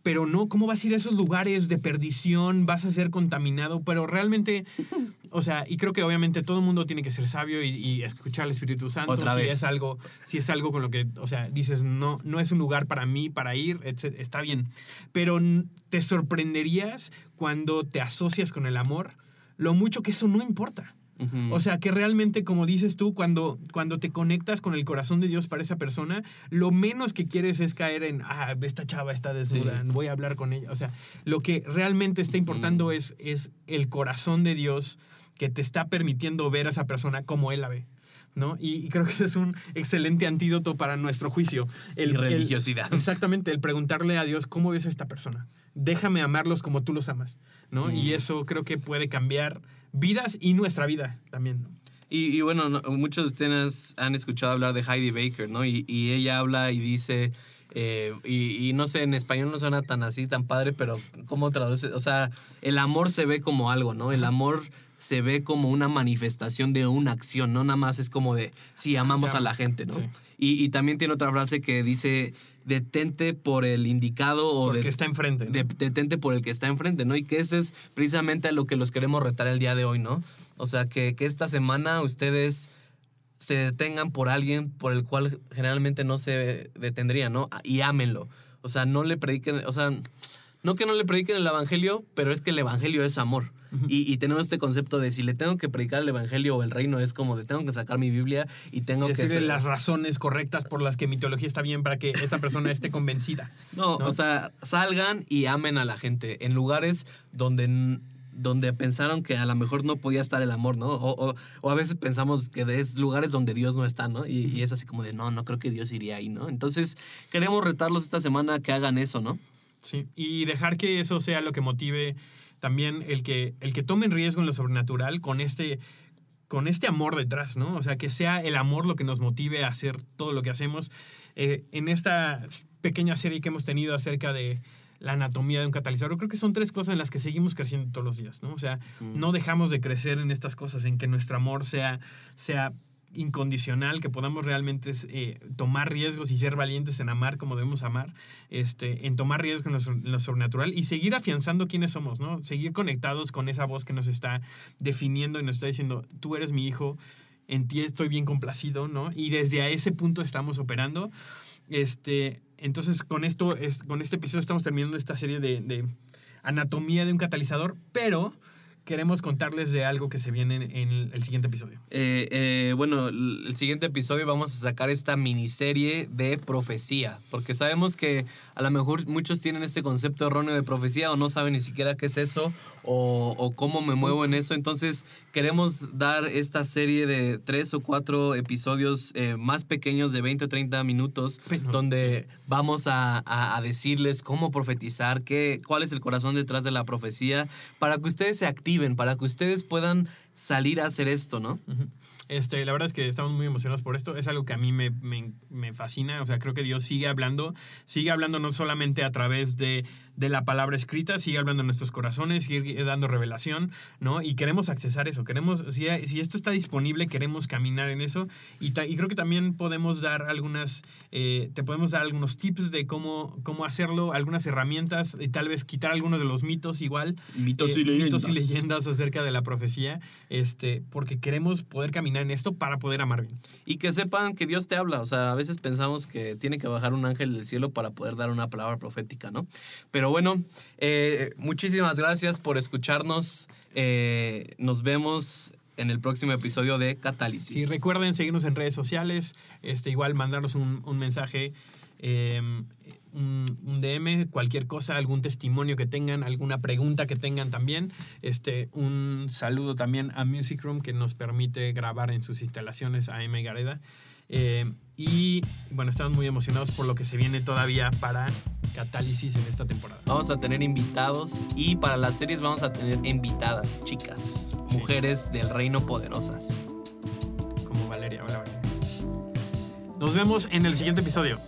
Pero no, ¿cómo vas a ir a esos lugares de perdición? Vas a ser contaminado, pero realmente, o sea, y creo que obviamente todo el mundo tiene que ser sabio y, y escuchar al Espíritu Santo. Otra si vez. es algo, si es algo con lo que, o sea, dices, no, no es un lugar para mí, para ir, etc., está bien. Pero te sorprenderías cuando te asocias con el amor, lo mucho que eso no importa. O sea, que realmente, como dices tú, cuando, cuando te conectas con el corazón de Dios para esa persona, lo menos que quieres es caer en, ah, esta chava está desnuda, Sí. voy a hablar con ella. O sea, lo que realmente está importando es, es el corazón de Dios que te está permitiendo ver a esa persona como Él la ve. ¿No? Y, y creo que ese es un excelente antídoto para nuestro juicio. Y religiosidad. exactamente, el preguntarle a Dios, ¿cómo ves a esta persona? Déjame amarlos como tú los amas, ¿no? Y eso creo que puede cambiar vidas y nuestra vida también. Y, bueno, no- muchos de ustedes han escuchado hablar de Heidi Baker, ¿no? Y, y ella habla y dice, eh, y, y no sé, en español no suena tan así, tan padre, pero ¿cómo traduce? O sea, el amor se ve como algo, ¿no? El amor se ve como una manifestación de una acción, no nada más es como de, sí, amamos a la gente, ¿no? Sí. Y, y también tiene otra frase que dice, detente por el indicado o de- está enfrente. ¿no? de- detente por el que está enfrente, ¿no? Y que eso es precisamente a lo que los queremos retar el día de hoy, ¿no? O sea, que, que esta semana ustedes se detengan por alguien por el cual generalmente no se detendrían, ¿no? Y ámenlo. O sea, no le prediquen, o sea, no que no le prediquen el evangelio, pero es que el evangelio es amor. Y, y tenemos este concepto de si le tengo que predicar el evangelio o el reino, es como de tengo que sacar mi Biblia y tengo que ser- las razones correctas por las que mi teología está bien para que esta persona esté convencida. No, ¿no? o sea, salgan y amen a la gente en lugares donde, donde pensaron que a lo mejor no podía estar el amor, ¿no? O, o- o a veces pensamos que es lugares donde Dios no está, ¿no? Y, y es así como de, no, no creo que Dios iría ahí, ¿no? Entonces, queremos retarlos esta semana a que hagan eso, ¿no? Sí, y dejar que eso sea lo que motive también el que, el que tomen riesgo en lo sobrenatural con este, con este amor detrás, ¿no? O sea, que sea el amor lo que nos motive a hacer todo lo que hacemos. Eh, en esta pequeña serie que hemos tenido acerca de la anatomía de un catalizador, creo que son tres cosas en las que seguimos creciendo todos los días, ¿no? O sea, Mm. no dejamos de crecer en estas cosas, en que nuestro amor sea, sea incondicional, que podamos realmente eh, tomar riesgos y ser valientes en amar como debemos amar, este, en tomar riesgos en lo, en sobrenatural y seguir afianzando quiénes somos, ¿no? Seguir conectados con esa voz que nos está definiendo y nos está diciendo, tú eres mi hijo, en ti estoy bien complacido, ¿no? Y desde a ese punto estamos operando. Este, entonces, con esto, es, con este episodio estamos terminando esta serie de, de anatomía de un catalizador, pero queremos contarles de algo que se viene en, el siguiente episodio. Eh, eh, bueno, el siguiente episodio vamos a sacar esta miniserie de profecía, porque sabemos que a lo mejor muchos tienen este concepto erróneo de profecía o no saben ni siquiera qué es eso o, o cómo me muevo en eso. Entonces queremos dar esta serie de tres o cuatro episodios eh, más pequeños de 20 o 30 minutos Bueno, donde vamos a, a- a decirles cómo profetizar, qué, cuál es el corazón detrás de la profecía, para que ustedes se activen, para que ustedes puedan salir a hacer esto, ¿no? Este, la verdad es que estamos muy emocionados por esto. Es algo que a mí me, me- me fascina. O sea, creo que Dios sigue hablando. Sigue hablando no solamente a través de, de la palabra escrita, sigue hablando en nuestros corazones, sigue dando revelación, ¿no? Y queremos accesar eso. Queremos, si, si esto está disponible, queremos caminar en eso. Y, ta- y creo que también podemos dar algunas, eh, te podemos dar algunos tips de cómo, cómo hacerlo, algunas herramientas y tal vez quitar algunos de los mitos igual Mitos eh, y leyendas. mitos y leyendas acerca de la profecía, este, porque queremos poder caminar en esto para poder amar bien. Y que sepan que Dios te habla. O sea, a veces pensamos que tiene que bajar un ángel del cielo para poder dar una palabra profética, ¿no? Pero bueno, eh, muchísimas gracias por escucharnos. Eh, nos vemos en el próximo episodio de Catálisis. Sí, recuerden seguirnos en redes sociales, este, igual mandarnos un, un mensaje, eh, un, un DM, cualquier cosa, algún testimonio que tengan, alguna pregunta que tengan también. Este, un saludo también a Music Room que nos permite grabar en sus instalaciones a M. Gareda. Eh, y bueno, estamos muy emocionados por lo que se viene todavía para Catálisis en esta temporada. Vamos a tener invitados y para las series vamos a tener invitadas, chicas, Sí. mujeres del reino poderosas. Como Valeria. Hola, Valeria. Nos vemos en el siguiente episodio.